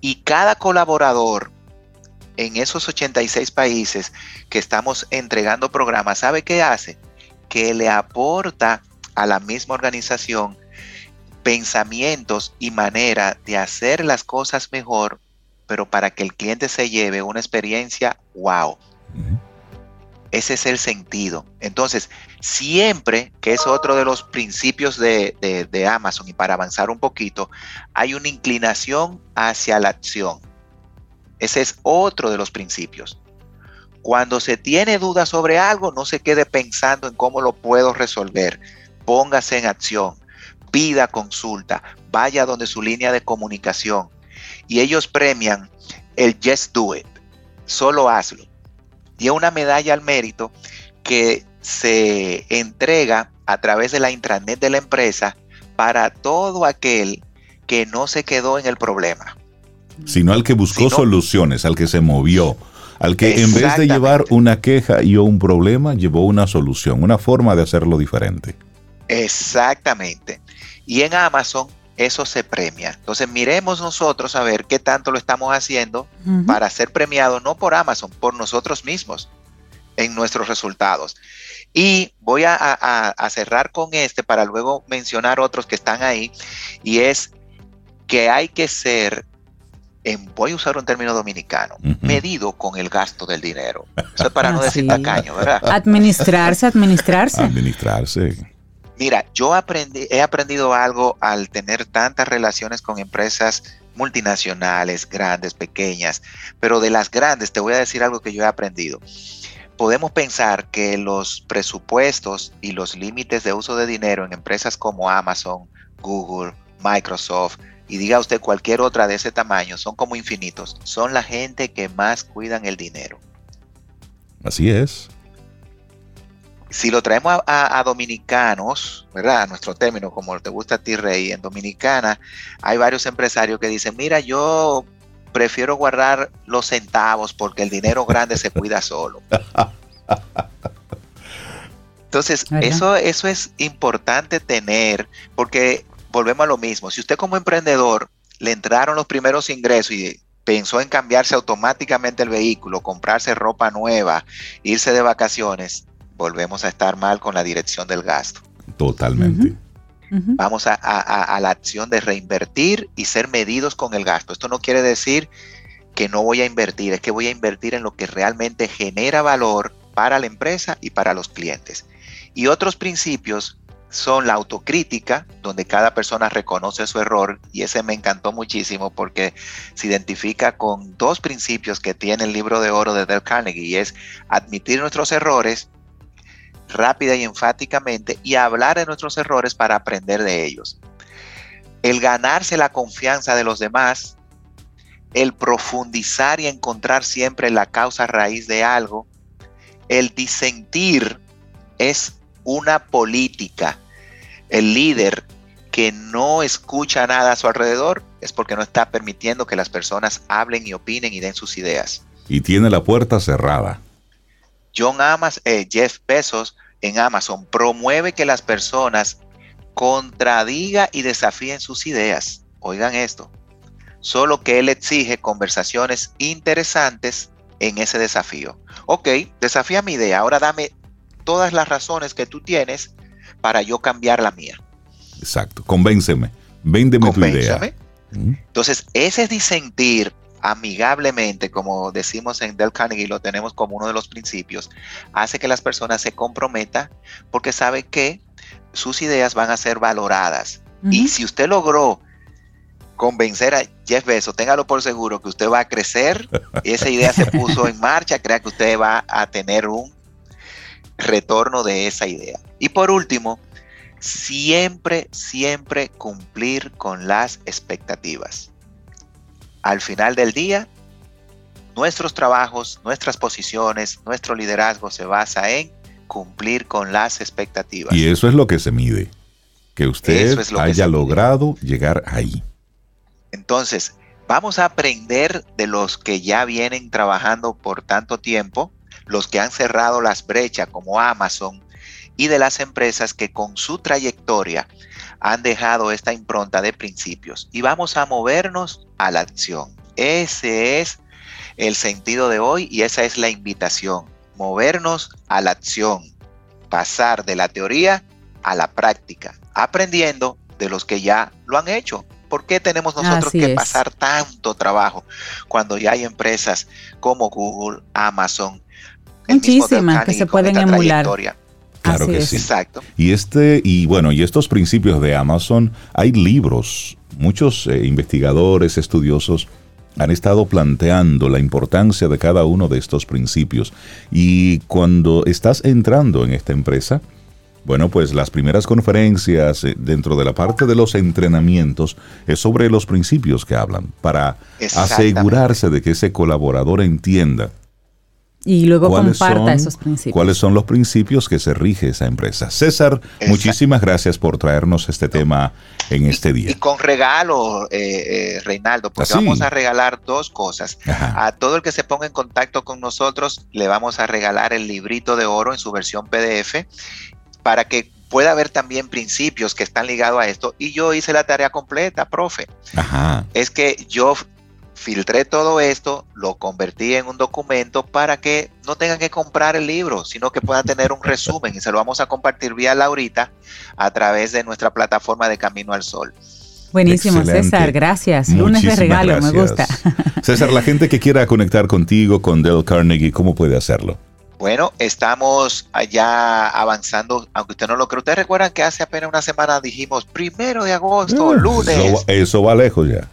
y cada colaborador en esos 86 países que estamos entregando programas, ¿sabe qué hace? Que le aporta a la misma organización pensamientos y manera de hacer las cosas mejor, pero para que el cliente se lleve una experiencia wow. Ese es el sentido. Entonces, siempre, que es otro de los principios de, Amazon, y para avanzar un poquito, hay una inclinación hacia la acción. Ese es otro de los principios. Cuando se tiene duda sobre algo, no se quede pensando en cómo lo puedo resolver. Póngase en acción, pida consulta, vaya donde su línea de comunicación. Y ellos premian el just do it. Solo hazlo y una medalla al mérito que se entrega a través de la intranet de la empresa para todo aquel que no se quedó en el problema. Sino al que buscó soluciones, al que se movió, al que en vez de llevar una queja y o un problema, llevó una solución, una forma de hacerlo diferente. Exactamente. Y en Amazon eso se premia. Entonces miremos nosotros a ver qué tanto lo estamos haciendo para ser premiados, no por Amazon, por nosotros mismos en nuestros resultados. Y voy a, cerrar con este para luego mencionar otros que están ahí, y es que hay que ser, en, voy a usar un término dominicano, medido con el gasto del dinero. Eso es para <laughs> no decir tacaño, ¿verdad? Administrarse, administrarse. Administrarse. Mira, yo aprendí, he aprendido algo al tener tantas relaciones con empresas multinacionales, grandes, pequeñas, pero de las grandes te voy a decir algo que yo he aprendido. Podemos pensar que los presupuestos y los límites de uso de dinero en empresas como Amazon, Google, Microsoft y diga usted cualquier otra de ese tamaño son como infinitos. Son la gente que más cuidan el dinero. Así es si lo traemos a, dominicanos, ¿verdad? A nuestro término, como te gusta a ti, Rey, en Dominicana hay varios empresarios que dicen, mira, yo prefiero guardar los centavos porque el dinero grande se cuida solo. Entonces, eso, eso es importante tener, porque volvemos a lo mismo. Si usted como emprendedor le entraron los primeros ingresos y pensó en cambiarse automáticamente el vehículo, comprarse ropa nueva, irse de vacaciones, volvemos a estar mal con la dirección del gasto. Totalmente. Vamos a, la acción de reinvertir y ser medidos con el gasto. Esto no quiere decir que no voy a invertir, es que voy a invertir en lo que realmente genera valor para la empresa y para los clientes. Y otros principios son la autocrítica, donde cada persona reconoce su error, y ese me encantó muchísimo porque se identifica con dos principios que tiene el libro de oro de Dale Carnegie, y es admitir nuestros errores rápida y enfáticamente y hablar de nuestros errores para aprender de ellos. El ganarse la confianza de los demás el profundizar y encontrar siempre la causa raíz de algo, el disentir es una política. El líder que no escucha nada a su alrededor es porque no está permitiendo que las personas hablen y opinen y den sus ideas. Y tiene la puerta cerrada. John Amas, eh, Jeff Bezos en Amazon promueve que las personas contradiga y desafíen sus ideas. Oigan esto. Solo que él exige conversaciones interesantes en ese desafío. Ok, desafía mi idea. Ahora dame todas las razones que tú tienes para yo cambiar la mía. Exacto. Convénceme. Véndeme tu idea. Entonces, ese disentir amigablemente, como decimos en Del Carnegie, lo tenemos como uno de los principios, hace que las personas se comprometan porque sabe que sus ideas van a ser valoradas. Y si usted logró convencer a Jeff Bezos, téngalo por seguro que usted va a crecer, y esa idea se puso en marcha, crea que usted va a tener un retorno de esa idea. Y por último, siempre, siempre cumplir con las expectativas. Al final del día, nuestros trabajos, nuestras posiciones, nuestro liderazgo se basa en cumplir con las expectativas. Y eso es lo que se mide, que usted haya logrado llegar ahí. Entonces, vamos a aprender de los que ya vienen trabajando por tanto tiempo, los que han cerrado las brechas como Amazon y de las empresas que con su trayectoria han dejado esta impronta de principios. Y vamos a movernos a la acción. Ese es el sentido de hoy y esa es la invitación movernos a la acción, pasar de la teoría a la práctica, aprendiendo de los que ya lo han hecho. ¿Por qué tenemos nosotros que pasar tanto trabajo cuando ya hay empresas como Google, Amazon, muchísimas que se pueden emular? Claro que sí. Exacto. Y este y bueno, y estos principios de Amazon, hay libros, muchos eh, investigadores, estudiosos han estado planteando la importancia de cada uno de estos principios. Y cuando estás entrando en esta empresa, bueno, pues las primeras conferencias eh, dentro de la parte de los entrenamientos es sobre los principios que hablan, para asegurarse de que ese colaborador entienda y luego comparta esos principios. ¿Cuáles son los principios que se rige esa empresa? César, muchísimas gracias por traernos este tema en este día. Y con regalo, eh, eh, Reinaldo, porque vamos a regalar dos cosas. A todo el que se ponga en contacto con nosotros, le vamos a regalar el librito de oro en su versión PDF para que pueda haber también principios que están ligados a esto. Y yo hice la tarea completa, profe. Ajá. Es que yo filtré todo esto, lo convertí en un documento para que no tengan que comprar el libro, sino que puedan tener un resumen y se lo vamos a compartir vía Laurita a través de nuestra plataforma de Camino al Sol. Buenísimo, César, gracias. Lunes de regalo, me gusta. <laughs> César, la gente que quiera conectar contigo, con Dale Carnegie, ¿cómo puede hacerlo? Bueno, estamos allá avanzando, aunque usted no lo cree. Ustedes recuerdan que hace apenas una semana dijimos primero de agosto, lunes. eso va lejos ya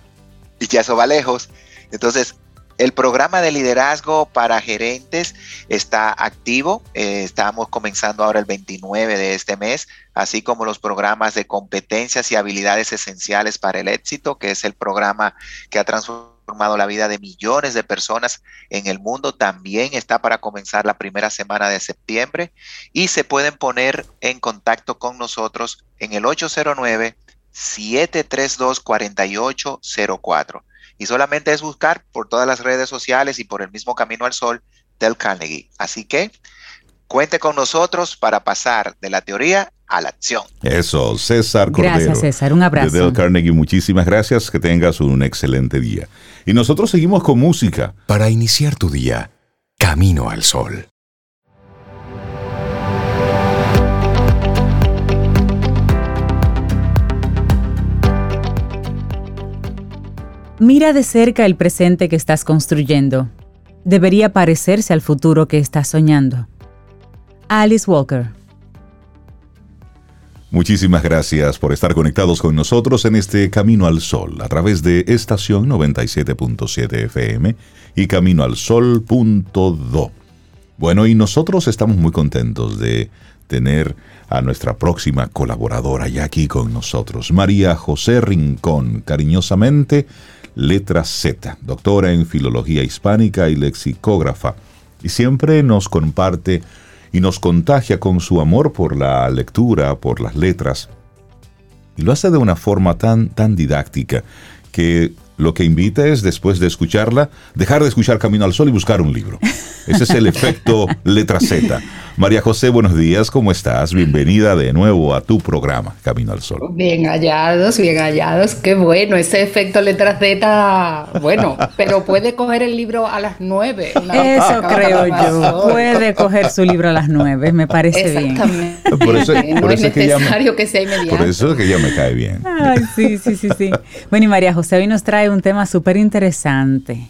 y ya eso va lejos. Entonces, el programa de liderazgo para gerentes está activo. Eh, estamos comenzando ahora el 29 de este mes, así como los programas de competencias y habilidades esenciales para el éxito, que es el programa que ha transformado la vida de millones de personas en el mundo. También está para comenzar la primera semana de septiembre y se pueden poner en contacto con nosotros en el 809 732-4804. Y solamente es buscar por todas las redes sociales y por el mismo Camino al Sol del Carnegie. Así que cuente con nosotros para pasar de la teoría a la acción. Eso, César Cordero. Gracias, César. Un abrazo. De Del Carnegie, muchísimas gracias. Que tengas un excelente día. Y nosotros seguimos con música. Para iniciar tu día, Camino al Sol. Mira de cerca el presente que estás construyendo. Debería parecerse al futuro que estás soñando. Alice Walker. Muchísimas gracias por estar conectados con nosotros en este Camino al Sol a través de estación 97.7 FM y caminoalsol.do. Bueno, y nosotros estamos muy contentos de tener a nuestra próxima colaboradora ya aquí con nosotros, María José Rincón, cariñosamente letra Z, doctora en filología hispánica y lexicógrafa, y siempre nos comparte y nos contagia con su amor por la lectura, por las letras, y lo hace de una forma tan, tan didáctica que lo que invita es, después de escucharla, dejar de escuchar Camino al Sol y buscar un libro. Ese es el <laughs> efecto letra Z. María José, buenos días, ¿cómo estás? Bienvenida de nuevo a tu programa, Camino al Sol. Bien hallados, bien hallados, qué bueno, ese efecto letra Z, bueno, pero puede coger el libro a las nueve. Eso creo yo, puede coger su libro a las nueve, me parece bien. Exactamente, por eso, no es, necesario que, sea inmediato. Por eso es que ya me cae bien. Ay, sí, sí, sí, sí. Bueno, y María José hoy nos trae un tema súper interesante.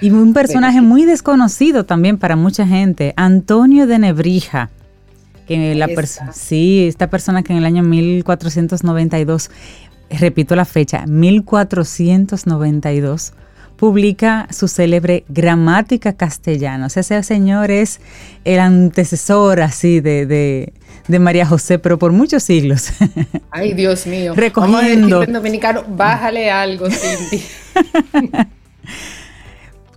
Y un personaje muy desconocido también para mucha gente, Antonio de Nebrija. Que la sí, esta persona que en el año 1492, repito la fecha, 1492, publica su célebre Gramática Castellana. O sea, ese señor es el antecesor así de, de, María José, pero por muchos siglos. <laughs> Ay, Dios mío. Recogiendo. en dominicano, bájale algo, Cindy. <laughs>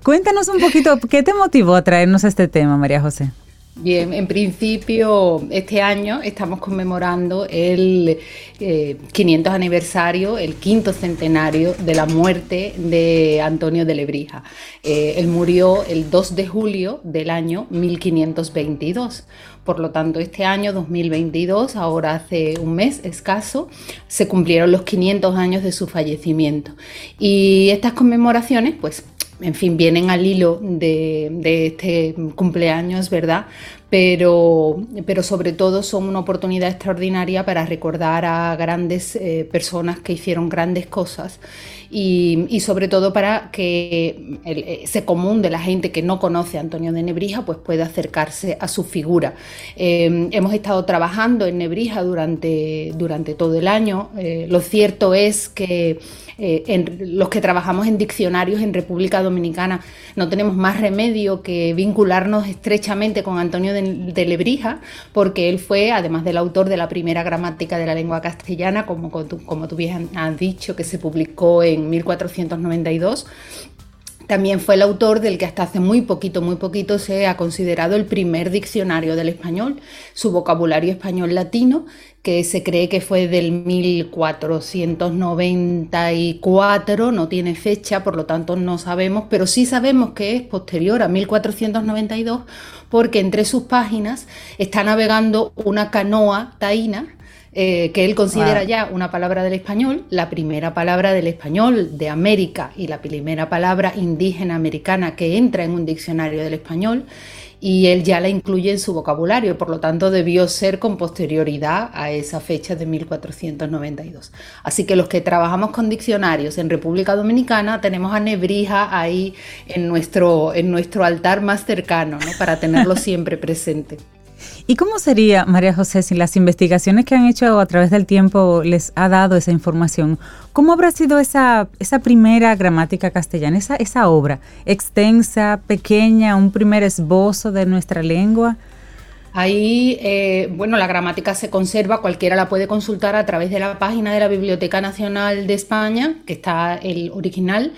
Cuéntanos un poquito, ¿qué te motivó a traernos este tema, María José? Bien, en principio este año estamos conmemorando el 500 eh, aniversario, el quinto centenario de la muerte de Antonio de Lebrija. Eh, él murió el 2 de julio del año 1522. Por lo tanto, este año 2022, ahora hace un mes escaso, se cumplieron los 500 años de su fallecimiento. Y estas conmemoraciones, pues en fin, vienen al hilo de, este cumpleaños, ¿verdad? Pero, pero, sobre todo son una oportunidad extraordinaria para recordar a grandes eh, personas que hicieron grandes cosas y, sobre todo para que ese común de la gente que no conoce a Antonio de Nebrija pues pueda acercarse a su figura. Eh, hemos estado trabajando en Nebrija durante, durante todo el año. Eh, lo cierto es que eh, los que trabajamos en diccionarios en República Dominicana no tenemos más remedio que vincularnos estrechamente con Antonio de, Lebrija, porque él fue, además del autor de la primera gramática de la lengua castellana, como, como tú bien has dicho, que se publicó en 1492, también fue el autor del que hasta hace muy poquito, muy poquito se ha considerado el primer diccionario del español, su vocabulario español latino, que se cree que fue del 1494, no tiene fecha, por lo tanto no sabemos, pero sí sabemos que es posterior a 1492 porque entre sus páginas está navegando una canoa taína eh, que él considera ya una palabra del español, la primera palabra del español de América y la primera palabra indígena americana que entra en un diccionario del español y él ya la incluye en su vocabulario, por lo tanto debió ser con posterioridad a esa fecha de 1492. Así que los que trabajamos con diccionarios en República Dominicana tenemos a Nebrija ahí en nuestro, en nuestro altar más cercano, para tenerlo <laughs> siempre presente. ¿Y cómo sería, María José, si las investigaciones que han hecho a través del tiempo les ha dado esa información? ¿Cómo habrá sido esa, esa primera gramática castellana, esa, esa obra extensa, pequeña, un primer esbozo de nuestra lengua? Ahí, eh, bueno, la gramática se conserva, cualquiera la puede consultar a través de la página de la Biblioteca Nacional de España, que está el original,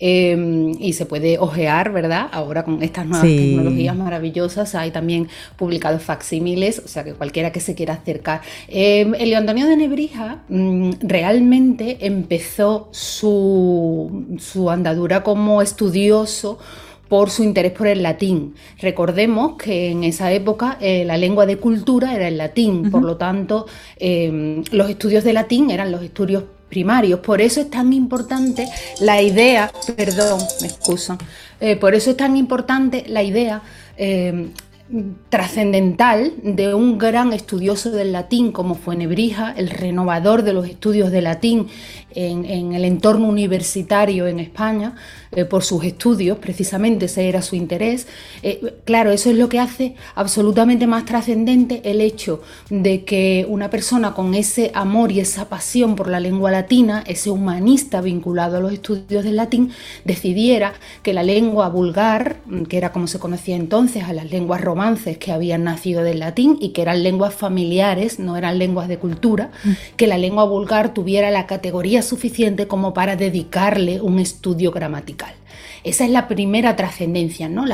Em, y se puede ojear, ¿verdad? Ahora con estas nuevas tecnologías maravillosas hay también publicados facsímiles, o sea que cualquiera que se quiera acercar. Eh, el Antonio de Nebrija mm, realmente empezó su, su andadura como estudioso por su interés por el latín. Recordemos que en esa época eh, la lengua de cultura era el latín, por lo tanto em, los estudios de latín eran los estudios primarios. Por eso es tan importante la idea, perdón, me excusan, eh, por eso es tan importante la idea eh, trascendental de un gran estudioso del latín como fue Nebrija, el renovador de los estudios de latín en, el entorno universitario en España, eh, por sus estudios, precisamente ese era su interés. Eh, claro, eso es lo que hace absolutamente más trascendente el hecho de que una persona con ese amor y esa pasión por la lengua latina, ese humanista vinculado a los estudios del latín, decidiera que la lengua vulgar, que era como se conocía entonces, a las lenguas romances que habían nacido del latín y que eran lenguas familiares, no eran lenguas de cultura, mm. que la lengua vulgar tuviera la categoría suficiente como para dedicarle un estudio gramatical. Esa es la primera trascendencia, ¿no?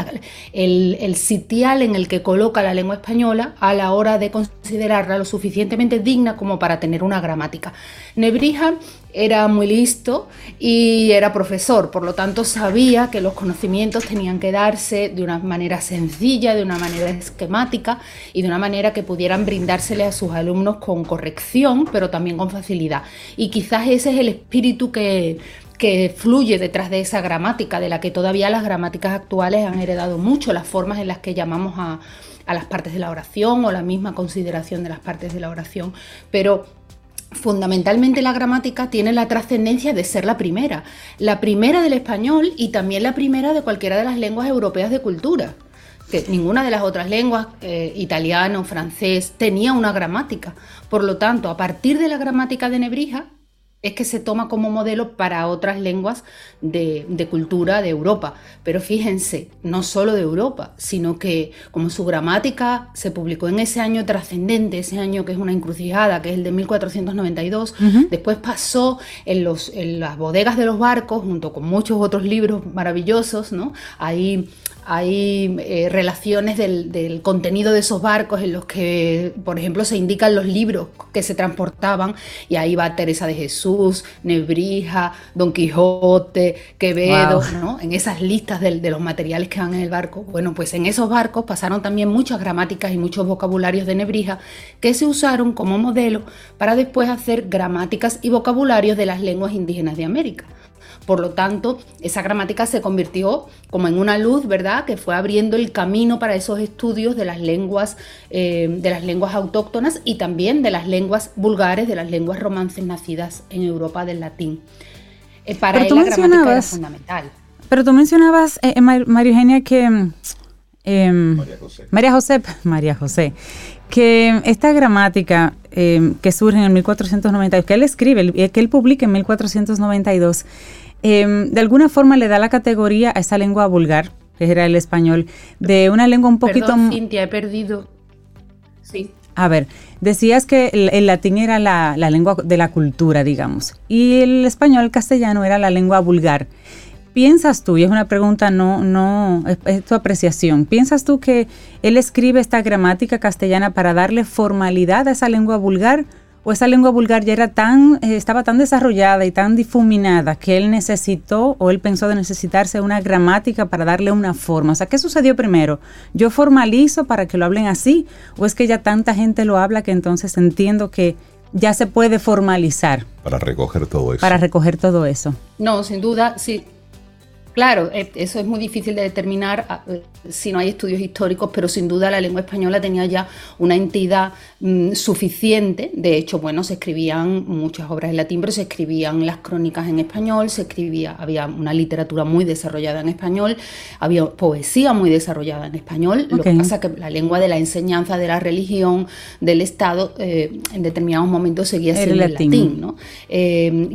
el, sitial en el que coloca la lengua española a la hora de considerarla lo suficientemente digna como para tener una gramática. Nebrija era muy listo y era profesor, por lo tanto sabía que los conocimientos tenían que darse de una manera sencilla, de una manera esquemática y de una manera que pudieran brindársele a sus alumnos con corrección, pero también con facilidad. Y quizás ese es el espíritu que, que fluye detrás de esa gramática, de la que todavía las gramáticas actuales han heredado mucho, las formas en las que llamamos a, las partes de la oración o la misma consideración de las partes de la oración, pero fundamentalmente la gramática tiene la trascendencia de ser la primera, la primera del español y también la primera de cualquiera de las lenguas europeas de cultura. Que ninguna de las otras lenguas, eh, italiano, francés, tenía una gramática. Por lo tanto, a partir de la gramática de Nebrija, es que se toma como modelo para otras lenguas de, cultura de Europa. Pero fíjense, no solo de Europa, sino que como su gramática se publicó en ese año trascendente, ese año que es una encrucijada, que es el de 1492, después pasó en, los, en las bodegas de los barcos, junto con muchos otros libros maravillosos, ¿no? Ahí hay eh, relaciones del, contenido de esos barcos en los que, por ejemplo, se indican los libros que se transportaban y ahí va Teresa de Jesús, Nebrija, Don Quijote, Quevedo, ¿no? En esas listas de, de, los materiales que van en el barco. Bueno, pues en esos barcos pasaron también muchas gramáticas y muchos vocabularios de Nebrija que se usaron como modelo para después hacer gramáticas y vocabularios de las lenguas indígenas de América. Por lo tanto, esa gramática se convirtió como en una luz, ¿verdad?, que fue abriendo el camino para esos estudios de las lenguas, eh, de las lenguas autóctonas y también de las lenguas vulgares, de las lenguas romances nacidas en Europa del latín. Eh, para él la gramática era fundamental. Pero tú mencionabas, eh, María Eugenia, que... Em, María José. María José, <laughs> María José, que esta gramática que surge en el 1492, que él escribe, que él publica en 1492, Em, de alguna forma le da la categoría a esa lengua vulgar, que era el español, de una lengua un poquito... Perdón, Cintia, he perdido... Sí. A ver, decías que el, latín era la, lengua de la cultura, digamos, y el español castellano era la lengua vulgar. ¿Piensas tú, y es una pregunta, no, no, es, tu apreciación, ¿piensas tú que él escribe esta gramática castellana para darle formalidad a esa lengua vulgar o esa lengua vulgar ya era tan, eh, estaba tan desarrollada y tan difuminada que él necesitó o él pensó de necesitarse una gramática para darle una forma. O sea, ¿qué sucedió primero? ¿Yo formalizo para que lo hablen así? ¿O es que ya tanta gente lo habla que entonces entiendo que ya se puede formalizar? Para recoger todo eso. Para recoger todo eso. No, sin duda, sí. Claro, eh, eso es muy difícil de determinar ah, eh, si no hay estudios históricos, pero sin duda la lengua española tenía ya una entidad mm, suficiente. De hecho, bueno, se escribían muchas obras en latín, pero se escribían las crónicas en español, se escribía, había una literatura muy desarrollada en español, había poesía muy desarrollada en español. Lo que pasa es que la lengua de la enseñanza de la religión, del Estado, eh, en determinados momentos seguía siendo el latín. ¿no?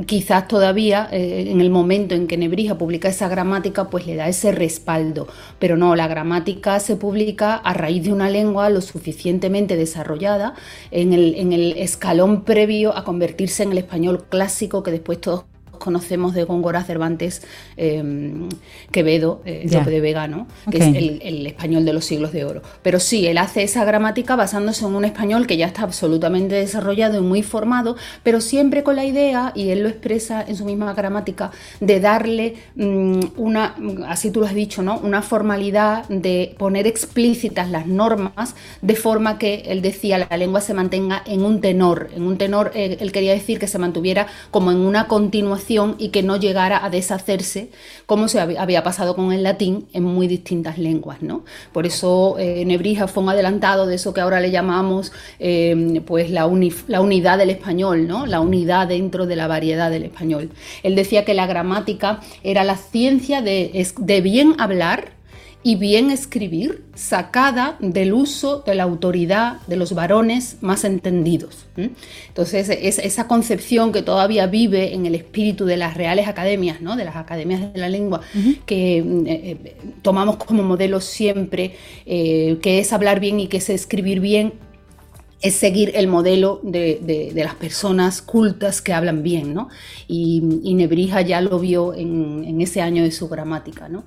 quizás todavía en el momento en que Nebrija publica esa gramática, pues le da ese respaldo. Pero no, la gramática se publica a raíz de una lengua lo suficientemente desarrollada en el, en el escalón previo a convertirse en el español clásico que después todos conocemos de Góngora, Cervantes, eh, Quevedo, eh, de Vega, ¿no? que es el, español de los siglos de oro. Pero sí, él hace esa gramática basándose en un español que ya está absolutamente desarrollado y muy formado, pero siempre con la idea, y él lo expresa en su misma gramática, de darle mm, una, así tú lo has dicho, ¿no? una formalidad de poner explícitas las normas de forma que él decía la lengua se mantenga en un tenor, en un tenor, eh, él quería decir que se mantuviera como en una continuación y que no llegara a deshacerse como se había pasado con el latín en muy distintas lenguas. ¿no? Por eso eh, Nebrija fue un adelantado de eso que ahora le llamamos eh, pues la, la, unidad del español, ¿no? la unidad dentro de la variedad del español. Él decía que la gramática era la ciencia de, de bien hablar y bien escribir sacada del uso de la autoridad de los varones más entendidos. Entonces, es esa concepción que todavía vive en el espíritu de las reales academias, ¿no? de las academias de la lengua, que eh, eh, tomamos como modelo siempre, eh, que es hablar bien y que es escribir bien, es seguir el modelo de, las personas cultas que hablan bien, ¿no? Y, Nebrija ya lo vio en, ese año de su gramática, ¿no?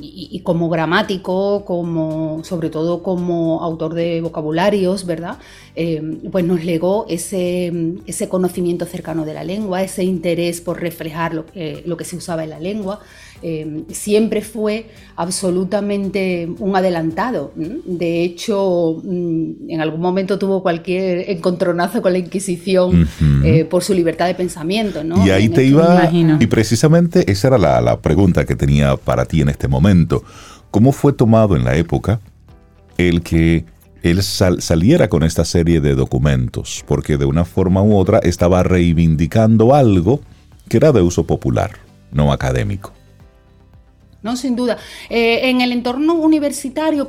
Y, como gramático, como, sobre todo como autor de vocabularios, ¿verdad? Eh, pues nos legó ese, ese conocimiento cercano de la lengua, ese interés por reflejar lo lo que se usaba en la lengua. Eh, siempre fue absolutamente un adelantado. De hecho, mm, en algún momento tuvo cualquier encontronazo con la Inquisición eh, por su libertad de pensamiento. Y ahí te iba, y precisamente esa era la, la pregunta que tenía para ti en este momento. ¿Cómo fue tomado en la época el que él saliera con esta serie de documentos? Porque de una forma u otra estaba reivindicando algo que era de uso popular, no académico. ¿No? Sin duda. Eh, en el entorno universitario,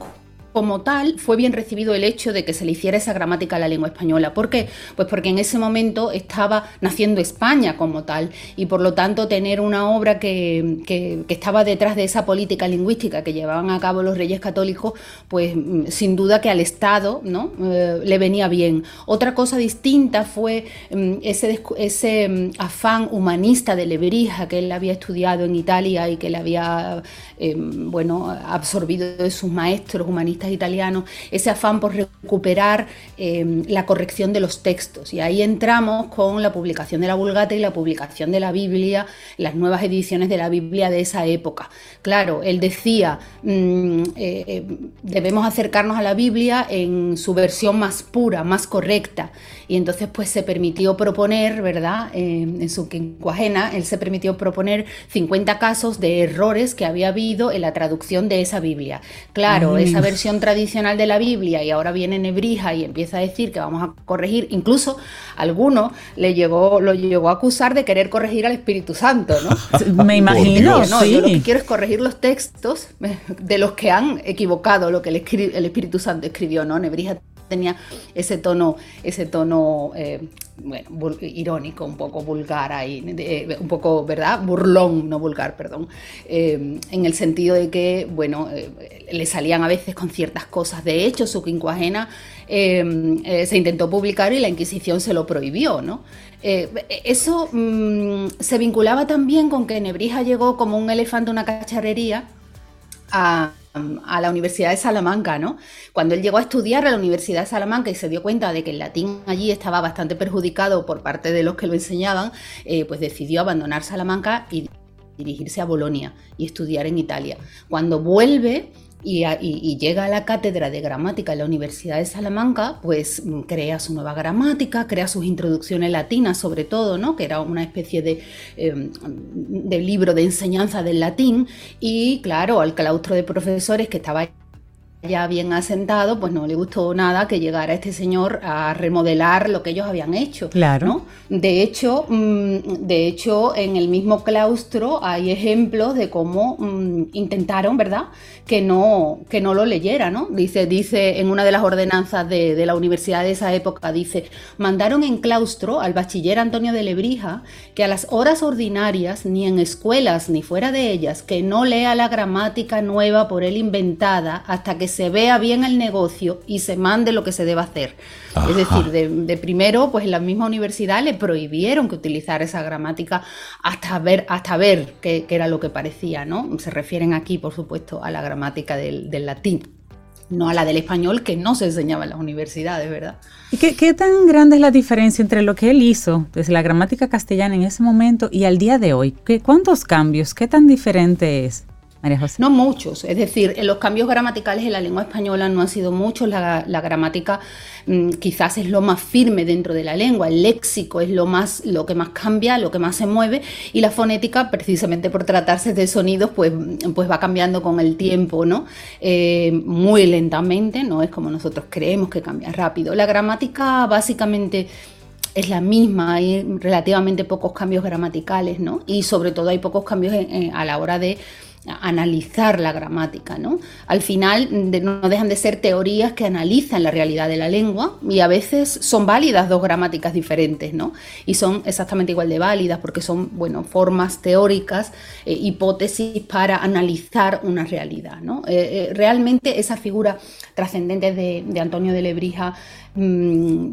como tal, fue bien recibido el hecho de que se le hiciera esa gramática a la lengua española. ¿Por qué? Pues porque en ese momento estaba naciendo España como tal y por lo tanto tener una obra que, estaba detrás de esa política lingüística que llevaban a cabo los reyes católicos, pues mm, sin duda que al Estado ¿no? Eh, le venía bien. Otra cosa distinta fue mm, ese, ese mm, afán humanista de Lebrija que él había estudiado en Italia y que le había eh, bueno, absorbido de sus maestros humanistas italianos, ese afán por recuperar em, la corrección de los textos. Y ahí entramos con la publicación de la Vulgata y la publicación de la Biblia, las nuevas ediciones de la Biblia de esa época. Claro, él decía, mm, eh, eh, debemos acercarnos a la Biblia en su versión más pura, más correcta. Y entonces pues se permitió proponer, ¿verdad? en su quincuagena, él se permitió proponer 50 casos de errores que había habido en la traducción de esa Biblia. Claro, esa versión tradicional de la Biblia y ahora viene Nebrija y empieza a decir que vamos a corregir, incluso alguno le llegó, lo llegó a acusar de querer corregir al Espíritu Santo, ¿no? <laughs> Me imagino, no, yo lo que quiero es corregir los textos de los que han equivocado lo que el, el Espíritu Santo escribió, ¿no? Nebrija tenía ese tono, ese tono eh, irónico, un poco vulgar ahí, un poco, ¿verdad? Burlón, no vulgar, perdón, eh, en el sentido de que, bueno, eh, le salían a veces con ciertas cosas. De hecho, su quincuagena se intentó publicar y la Inquisición se lo prohibió, ¿no? eso mm, se vinculaba también con que Nebrija llegó como un elefante a una cacharrería a a la Universidad de Salamanca, ¿no? Cuando él llegó a estudiar a la Universidad de Salamanca y se dio cuenta de que el latín allí estaba bastante perjudicado por parte de los que lo enseñaban, eh, pues decidió abandonar Salamanca y dirigirse a Bolonia y estudiar en Italia. Cuando vuelve, y, llega a la cátedra de gramática en la Universidad de Salamanca, pues mm, crea su nueva gramática, crea sus introducciones latinas sobre todo, ¿no? que era una especie de, em, de libro de enseñanza del latín, y claro, al claustro de profesores que estaba ya bien asentado, pues no le gustó nada que llegara este señor a remodelar lo que ellos habían hecho. Claro. De hecho, mm, de hecho, en el mismo claustro hay ejemplos de cómo mm, intentaron, ¿verdad? Que no, que no lo leyera, ¿no? Dice, dice en una de las ordenanzas de, la universidad de esa época, dice, mandaron en claustro al bachiller Antonio de Lebrija que a las horas ordinarias, ni en escuelas ni fuera de ellas, que no lea la gramática nueva por él inventada hasta que se vea bien el negocio y se mande lo que se deba hacer. Es decir, de, primero, pues en la misma universidad le prohibieron que utilizara esa gramática hasta ver, hasta ver qué, era lo que parecía, ¿no? Se refieren aquí, por supuesto, a la gramática del, latín no a la del español que no se enseñaba en las universidades, ¿verdad? ¿Y qué, qué, tan grande es la diferencia entre lo que él hizo desde la gramática castellana en ese momento y al día de hoy? ¿Qué, ¿Cuántos cambios? ¿Qué tan diferente es? No muchos, es decir, los cambios gramaticales en la lengua española no han sido muchos, la, gramática mm, quizás es lo más firme dentro de la lengua, el léxico es lo, más, lo que más cambia, lo que más se mueve y la fonética, precisamente por tratarse de sonidos, pues, pues va cambiando con el tiempo, ¿no? Eh, muy lentamente, no es como nosotros creemos que cambia rápido. La gramática básicamente es la misma, hay relativamente pocos cambios gramaticales, ¿no? Y sobre todo hay pocos cambios a la hora de analizar la gramática. ¿no? Al final no dejan de ser teorías que analizan la realidad de la lengua y a veces son válidas dos gramáticas diferentes ¿no? y son exactamente igual de válidas porque son bueno, formas teóricas, eh, hipótesis para analizar una realidad. ¿no? Eh, eh, realmente esa figura trascendente de, Antonio de Lebrija mm,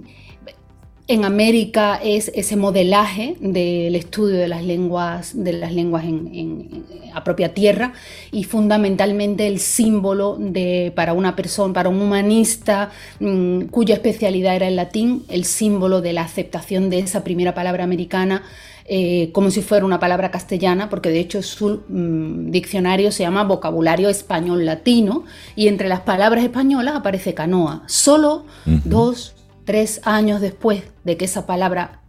en América es ese modelaje del estudio de las lenguas, de las lenguas en, a propia tierra y fundamentalmente el símbolo de, para una persona, para un humanista mm, cuya especialidad era el latín, el símbolo de la aceptación de esa primera palabra americana eh, como si fuera una palabra castellana, porque de hecho su mm, diccionario se llama vocabulario español latino y entre las palabras españolas aparece canoa. Solo dos tres años después de que esa palabra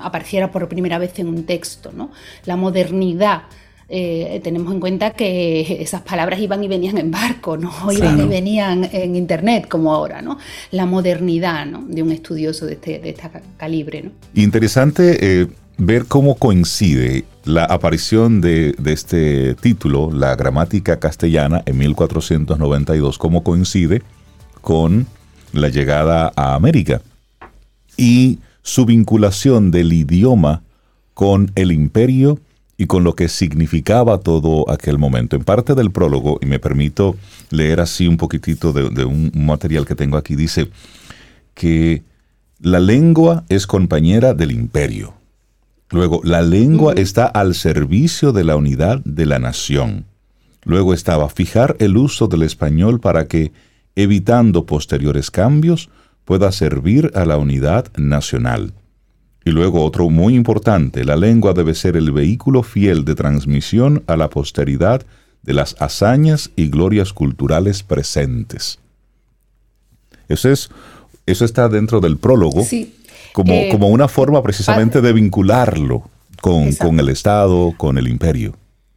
apareciera por primera vez en un texto. ¿no? La modernidad. Eh, tenemos en cuenta que esas palabras iban y venían en barco, no iban y venían en internet como ahora, ¿no? La modernidad de un estudioso de este, de este calibre. ¿no? Interesante eh, ver cómo coincide la aparición de, de, este título, la gramática castellana, en 1492, cómo coincide con la llegada a América y su vinculación del idioma con el imperio y con lo que significaba todo aquel momento. En parte del prólogo, y me permito leer así un poquitito de, un material que tengo aquí, dice que la lengua es compañera del imperio. Luego, la lengua está al servicio de la unidad de la nación. Luego estaba fijar el uso del español para que evitando posteriores cambios, pueda servir a la unidad nacional. Y luego otro muy importante, la lengua debe ser el vehículo fiel de transmisión a la posteridad de las hazañas y glorias culturales presentes. Eso, es, eso está dentro del prólogo como, eh, como, una forma precisamente de vincularlo con, con el Estado, con el imperio.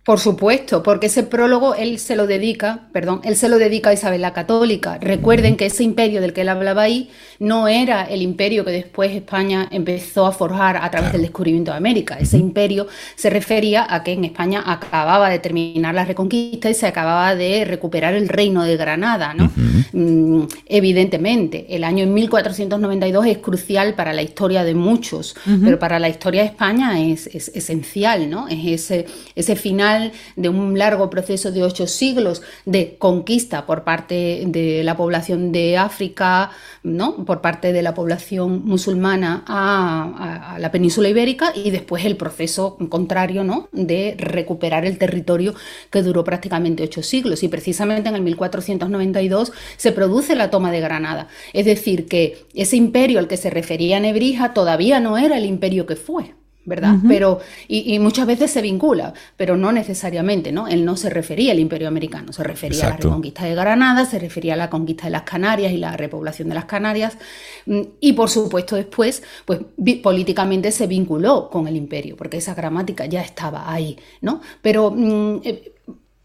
Por supuesto, porque ese prólogo él se lo dedica, perdón, él se lo dedica a Isabel la Católica. Recuerden que ese imperio del que él hablaba ahí no era el imperio que después España empezó a forjar a través del descubrimiento de América. Ese imperio se refería a que en España acababa de terminar la reconquista y se acababa de recuperar el reino de Granada, ¿no? Mm, evidentemente, el año 1492 es crucial para la historia de muchos, pero para la historia de España es, es esencial, ¿no? Es ese, ese final de un largo proceso de ocho siglos de conquista por parte de la población de África, ¿no? por parte de la población musulmana a, la península ibérica y después el proceso contrario ¿no? de recuperar el territorio que duró prácticamente ocho siglos. Y precisamente en el 1492 se produce la toma de Granada. Es decir, que ese imperio al que se refería Nebrija todavía no era el imperio que fue. ¿Verdad? Pero, y, muchas veces se vincula, pero no necesariamente, ¿no? Él no se refería al imperio americano, se refería a la reconquista de Granada, se refería a la conquista de las Canarias y la repoblación de las Canarias, mm, y por supuesto después, pues políticamente se vinculó con el imperio, porque esa gramática ya estaba ahí, ¿no? Pero... Mm, eh,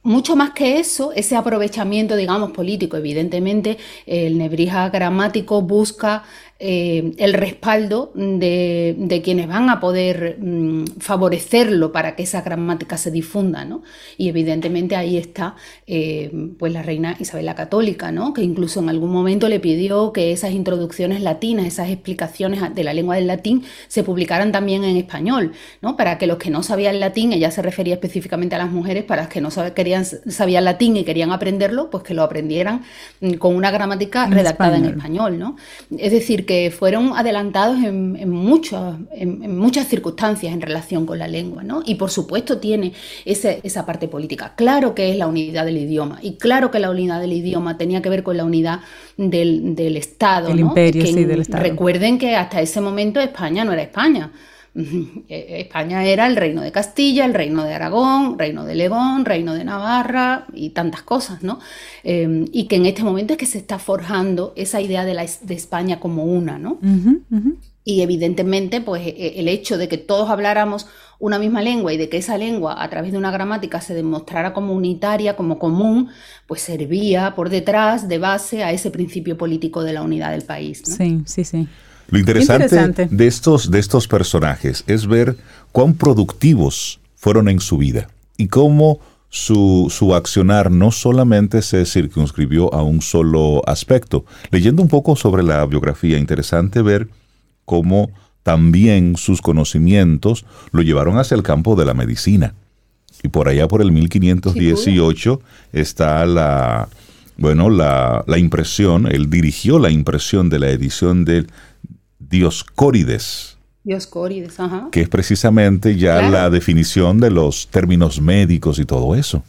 mucho más que eso, ese aprovechamiento, digamos, político, evidentemente, el Nebrija gramático busca eh, el respaldo de, quienes van a poder mm, favorecerlo para que esa gramática se difunda, ¿no? Y evidentemente ahí está eh, pues la reina Isabel la Católica, ¿no? Que incluso en algún momento le pidió que esas introducciones latinas, esas explicaciones de la lengua del latín, se publicaran también en español, ¿no? Para que los que no sabían latín, ella se refería específicamente a las mujeres, para las que no querían, sabían latín y querían aprenderlo, pues que lo aprendieran mm, con una gramática redactada en español, ¿no? Es decir, que fueron adelantados en, en, muchas circunstancias en relación con la lengua, ¿no? Y por supuesto tiene esa parte política. Claro que es la unidad del idioma y claro que la unidad del idioma tenía que ver con la unidad del, Estado, El imperio, sí, del Estado. Recuerden que hasta ese momento España no era España. Eh, España era el reino de Castilla, el reino de Aragón, reino de León, reino de Navarra y tantas cosas, ¿no? Em, y que en este momento es que se está forjando esa idea de, la, de España como una, ¿no? Y evidentemente, pues e, e, el hecho de que todos habláramos una misma lengua y de que esa lengua a través de una gramática se demostrara como unitaria, como común, pues servía por detrás de base a ese principio político de la unidad del país. Sí, sí, sí. Lo interesante, De, estos, de estos personajes es ver cuán productivos fueron en su vida y cómo su, su, accionar no solamente se circunscribió a un solo aspecto. Leyendo un poco sobre la biografía, interesante ver cómo también sus conocimientos lo llevaron hacia el campo de la medicina. Y por allá por el 1518 está la, bueno, la, la, impresión, él dirigió la impresión de la edición del Dioscórides. Dioscórides, ajá. Que es precisamente ya la definición de los términos médicos y todo eso.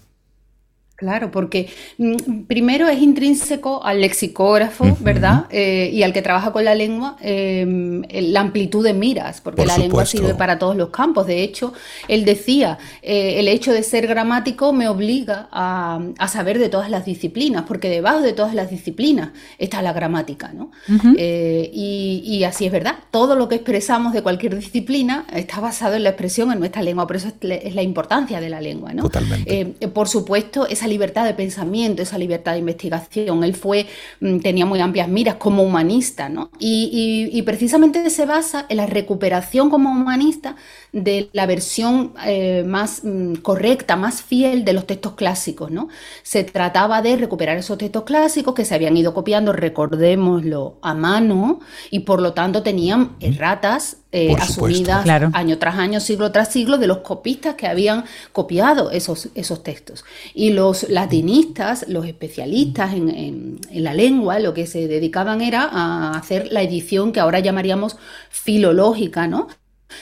Claro, porque mm, primero es intrínseco al lexicógrafo, ¿verdad? Eh, y al que trabaja con la lengua, em, la amplitud de miras, porque la lengua sirve para todos los campos. De hecho, él decía, eh, el hecho de ser gramático me obliga a, saber de todas las disciplinas, porque debajo de todas las disciplinas está la gramática, ¿no? Eh, y, así es verdad, todo lo que expresamos de cualquier disciplina está basado en la expresión en nuestra lengua, por eso es, la importancia de la lengua, ¿no? Totalmente. por supuesto, esa libertad de pensamiento, esa libertad de investigación. Él fue, mm, tenía muy amplias miras como humanista, ¿no? Y, precisamente se basa en la recuperación como humanista de la versión eh, más mm, correcta, más fiel de los textos clásicos, ¿no? Se trataba de recuperar esos textos clásicos que se habían ido copiando, recordémoslo, a mano y por lo tanto tenían erratas eh, asumidas año tras año, siglo tras siglo, de los copistas que habían copiado esos, esos textos. Y los latinistas, los especialistas en, la lengua, lo que se dedicaban era a hacer la edición que ahora llamaríamos filológica, ¿no?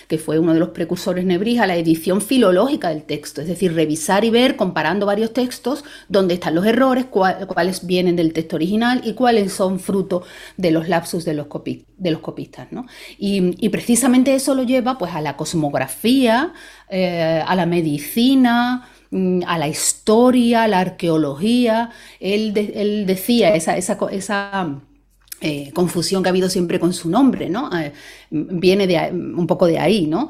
que fue uno de los precursores Nebrija, la edición filológica del texto, es decir, revisar y ver, comparando varios textos, dónde están los errores, cuáles vienen del texto original y cuáles son fruto de los lapsus de los, copistas. ¿no? Y, precisamente eso lo lleva pues, a la cosmografía, eh, a la medicina, a la historia, a la arqueología. Él, decía esa, eh, confusión que ha habido siempre con su nombre, ¿no? Eh, viene de, un poco de ahí, ¿no?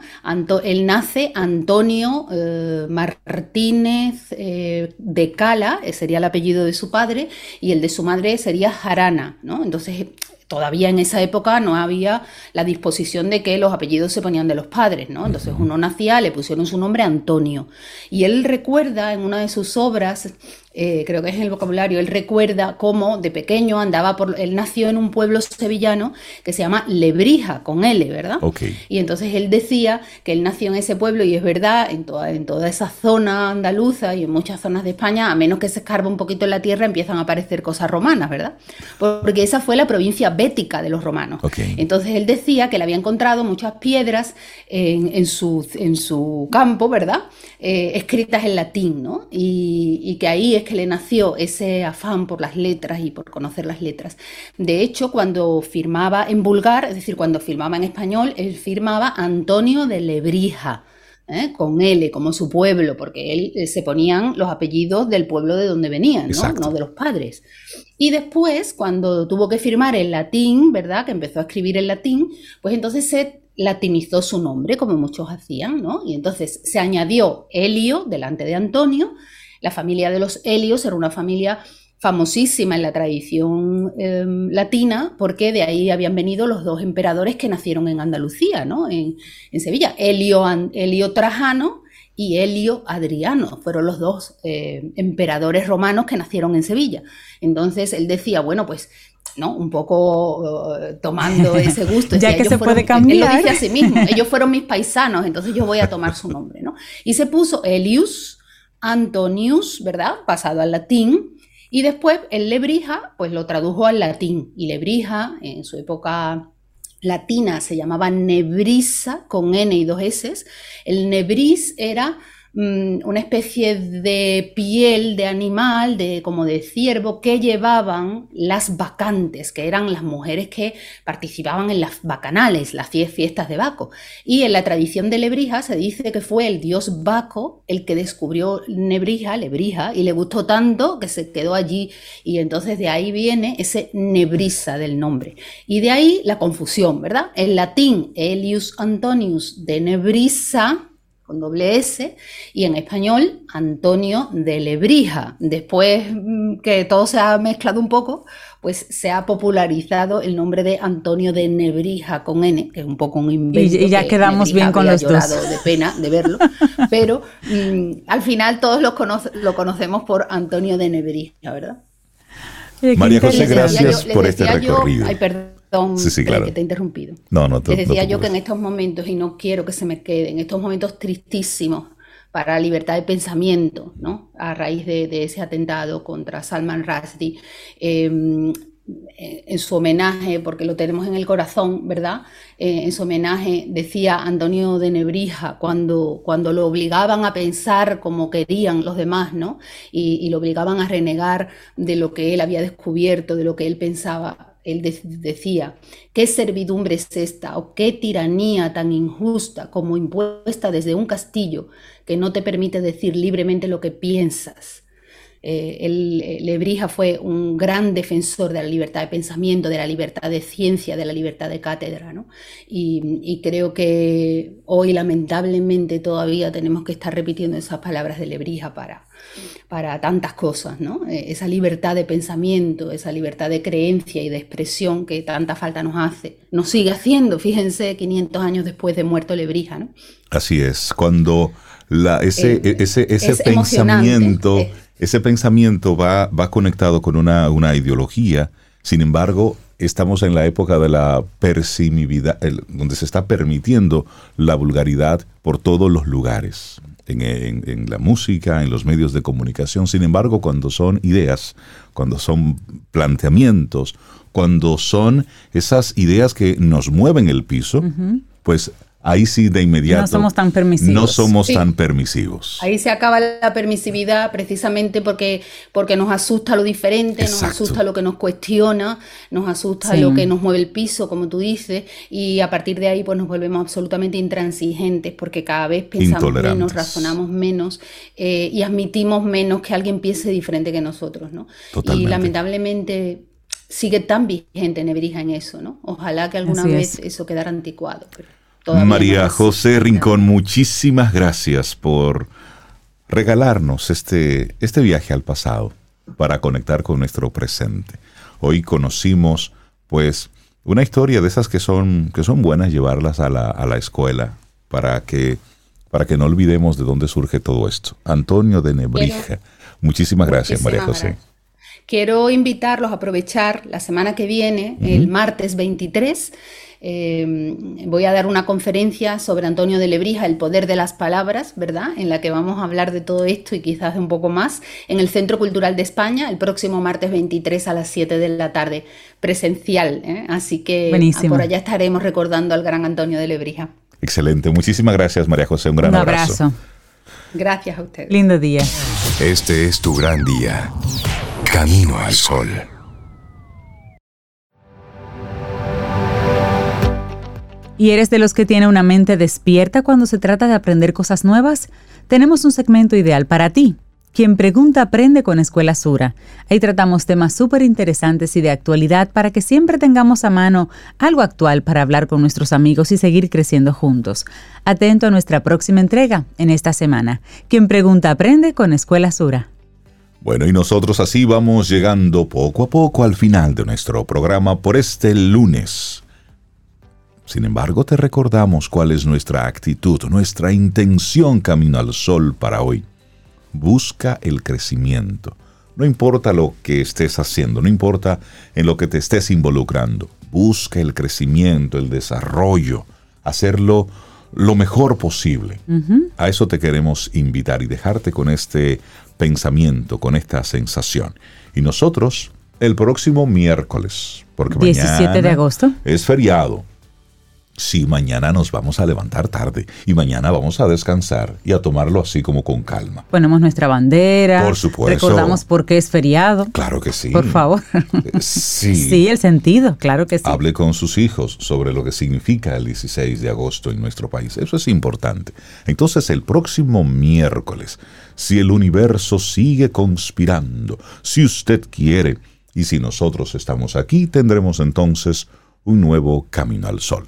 él nace Antonio eh, Martínez de Cala, sería el apellido de su padre, y el de su madre sería Jarana. Entonces todavía en esa época no había la disposición de que los apellidos se ponían de los padres, ¿no? Entonces uno nacía, le pusieron su nombre Antonio. Y él recuerda en una de sus obras eh, creo que es en el vocabulario, él recuerda cómo de pequeño andaba por, él nació en un pueblo sevillano que se llama Lebrija, con L, ¿verdad? Y entonces él decía que él nació en ese pueblo y es verdad, en toda, en toda esa zona andaluza y en muchas zonas de España, a menos que se escarba un poquito en la tierra, empiezan a aparecer cosas romanas, ¿verdad? Porque esa fue la provincia bética de los romanos. Entonces él decía que le había encontrado muchas piedras en, su, en su campo, ¿verdad? Eh, escritas en latín, ¿no? Y, y que ahí es que le nació ese afán por las letras y por conocer las letras. De hecho, cuando firmaba en vulgar, es decir, cuando firmaba en español, él firmaba Antonio de Lebrija. ¿eh? con L, como su pueblo, porque él eh, se ponían los apellidos del pueblo de donde venían, ¿no? no de los padres. Y después, cuando tuvo que firmar en latín, ¿verdad? Que empezó a escribir en latín, pues entonces se latinizó su nombre, como muchos hacían, ¿no? Y entonces se añadió Helio delante de Antonio la familia de los Helios era una familia famosísima en la tradición em, latina, porque de ahí habían venido los dos emperadores que nacieron en Andalucía, ¿no? en, Sevilla, Helio, Trajano y Helio Adriano, fueron los dos eh, emperadores romanos que nacieron en Sevilla. Entonces él decía, bueno, pues ¿no? Un poco eh, tomando ese gusto. <laughs> ya que se puede cambiar. Él lo dice a sí mismo, <laughs> ellos fueron mis paisanos, entonces yo voy a tomar su nombre, ¿no? Y se puso Helius Antonius, ¿verdad? Pasado al latín. Y después el Lebrija, pues lo tradujo al latín. Y Lebrija, en su época latina, se llamaba Nebrisa, con N y dos S. El Nebris era Mm, una especie de piel de animal, de, como de ciervo, que llevaban las vacantes, que eran las mujeres que participaban en las bacanales, las fiestas de Baco. Y en la tradición de Lebrija se dice que fue el dios Baco el que descubrió Nebrija, Lebrija, y le gustó tanto que se quedó allí. Y entonces de ahí viene ese Nebrisa del nombre. Y de ahí la confusión, ¿verdad? En latín, Elius Antonius de Nebrisa con doble S, y en español Antonio de Lebrija. Después mm, que todo se ha mezclado un poco, pues se ha popularizado el nombre de Antonio de Nebrija con N, que es un poco un invento. Y, ya quedamos bien con los dos. de pena de verlo, <laughs> pero mm, al final todos lo, lo conocemos por Antonio de Nebrija, ¿verdad? María José, gracias por este recorrido. ay, perdón que te he interrumpido. No, no te, Les decía yo que en estos momentos, y no quiero que se me quede, en estos momentos tristísimos para la libertad de pensamiento, ¿no? A raíz de, ese atentado contra Salman Rushdie, em, en su homenaje, porque lo tenemos en el corazón, ¿verdad? Eh, en su homenaje decía Antonio de Nebrija cuando, cuando lo obligaban a pensar como querían los demás, ¿no? Y, y, lo obligaban a renegar de lo que él había descubierto, de lo que él pensaba él decía, ¿qué servidumbre es esta o qué tiranía tan injusta como impuesta desde un castillo que no te permite decir libremente lo que piensas? Eh, eh, Lebrija fue un gran defensor de la libertad de pensamiento, de la libertad de ciencia, de la libertad de cátedra. ¿no? Y, creo que hoy lamentablemente todavía tenemos que estar repitiendo esas palabras de Lebrija para, para tantas cosas. ¿no? Eh, esa libertad de pensamiento, esa libertad de creencia y de expresión que tanta falta nos hace, nos sigue haciendo, fíjense, 500 años después de muerto Lebrija. ¿no? Así es, cuando la, ese, ese, ese pensamiento ese pensamiento va, va conectado con una, una, ideología, sin embargo, estamos en la época de la persimividad, donde se está permitiendo la vulgaridad por todos los lugares, en, en, la música, en los medios de comunicación. Sin embargo, cuando son ideas, cuando son planteamientos, cuando son esas ideas que nos mueven el piso, pues ahí sí de inmediato. No somos tan permisivos. No somos tan permisivos. Ahí se acaba la permisividad precisamente porque, porque nos asusta lo diferente, nos asusta lo que nos cuestiona, nos asusta lo que nos mueve el piso, como tú dices, y a partir de ahí pues nos volvemos absolutamente intransigentes porque cada vez pensamos menos, razonamos menos eh, y admitimos menos que alguien piense diferente que nosotros, ¿no? Y lamentablemente sigue tan vigente Nebrija en eso, ¿no? Ojalá que alguna vez eso quedara anticuado. María José Rincón, muchísimas gracias por regalarnos este, este viaje al pasado para conectar con nuestro presente. Hoy conocimos, pues, una historia de esas que son, que son buenas llevarlas a la, a la escuela para que, para que no olvidemos de dónde surge todo esto. Antonio de Nebrija. Muchísimas gracias, María José. Quiero invitarlos a aprovechar la semana que viene, el martes 23 eh, voy a dar una conferencia sobre Antonio de Lebrija, el poder de las palabras, ¿verdad? En la que vamos a hablar de todo esto y quizás de un poco más en el Centro Cultural de España el próximo martes 23 a las 7 de la tarde, presencial. ¿eh? Así que por allá estaremos recordando al gran Antonio de Lebrija. Excelente. Muchísimas gracias, María José. Un gran abrazo. Gracias a usted. Lindo día. Este es tu gran día. Camino al sol. ¿Y eres de los que tiene una mente despierta cuando se trata de aprender cosas nuevas? Tenemos un segmento ideal para ti. Quien pregunta aprende con Escuela Sura. Ahí tratamos temas súper interesantes y de actualidad para que siempre tengamos a mano algo actual para hablar con nuestros amigos y seguir creciendo juntos. Atento a nuestra próxima entrega en esta semana. Quien pregunta aprende con Escuela Sura. Bueno, y nosotros así vamos llegando poco a poco al final de nuestro programa por este lunes. Sin embargo, te recordamos cuál es nuestra actitud, nuestra intención camino al sol para hoy. Busca el crecimiento. No importa lo que estés haciendo, no importa en lo que te estés involucrando. Busca el crecimiento, el desarrollo, hacerlo lo mejor posible. A eso te queremos invitar y dejarte con este pensamiento, con esta sensación. Y nosotros, el próximo miércoles, porque 17 de agosto es feriado, Sí, mañana nos vamos a levantar tarde y mañana vamos a descansar y a tomarlo así como con calma. Ponemos nuestra bandera. Por supuesto. Recordamos por qué es feriado. Claro que sí. Por favor. Eh, sí. <laughs> Sí, el sentido, claro que sí. Hable con sus hijos sobre lo que significa el 16 de agosto en nuestro país. Eso es importante. Entonces, el próximo miércoles, si el universo sigue conspirando, si usted quiere, y si nosotros estamos aquí, tendremos entonces un nuevo camino al sol.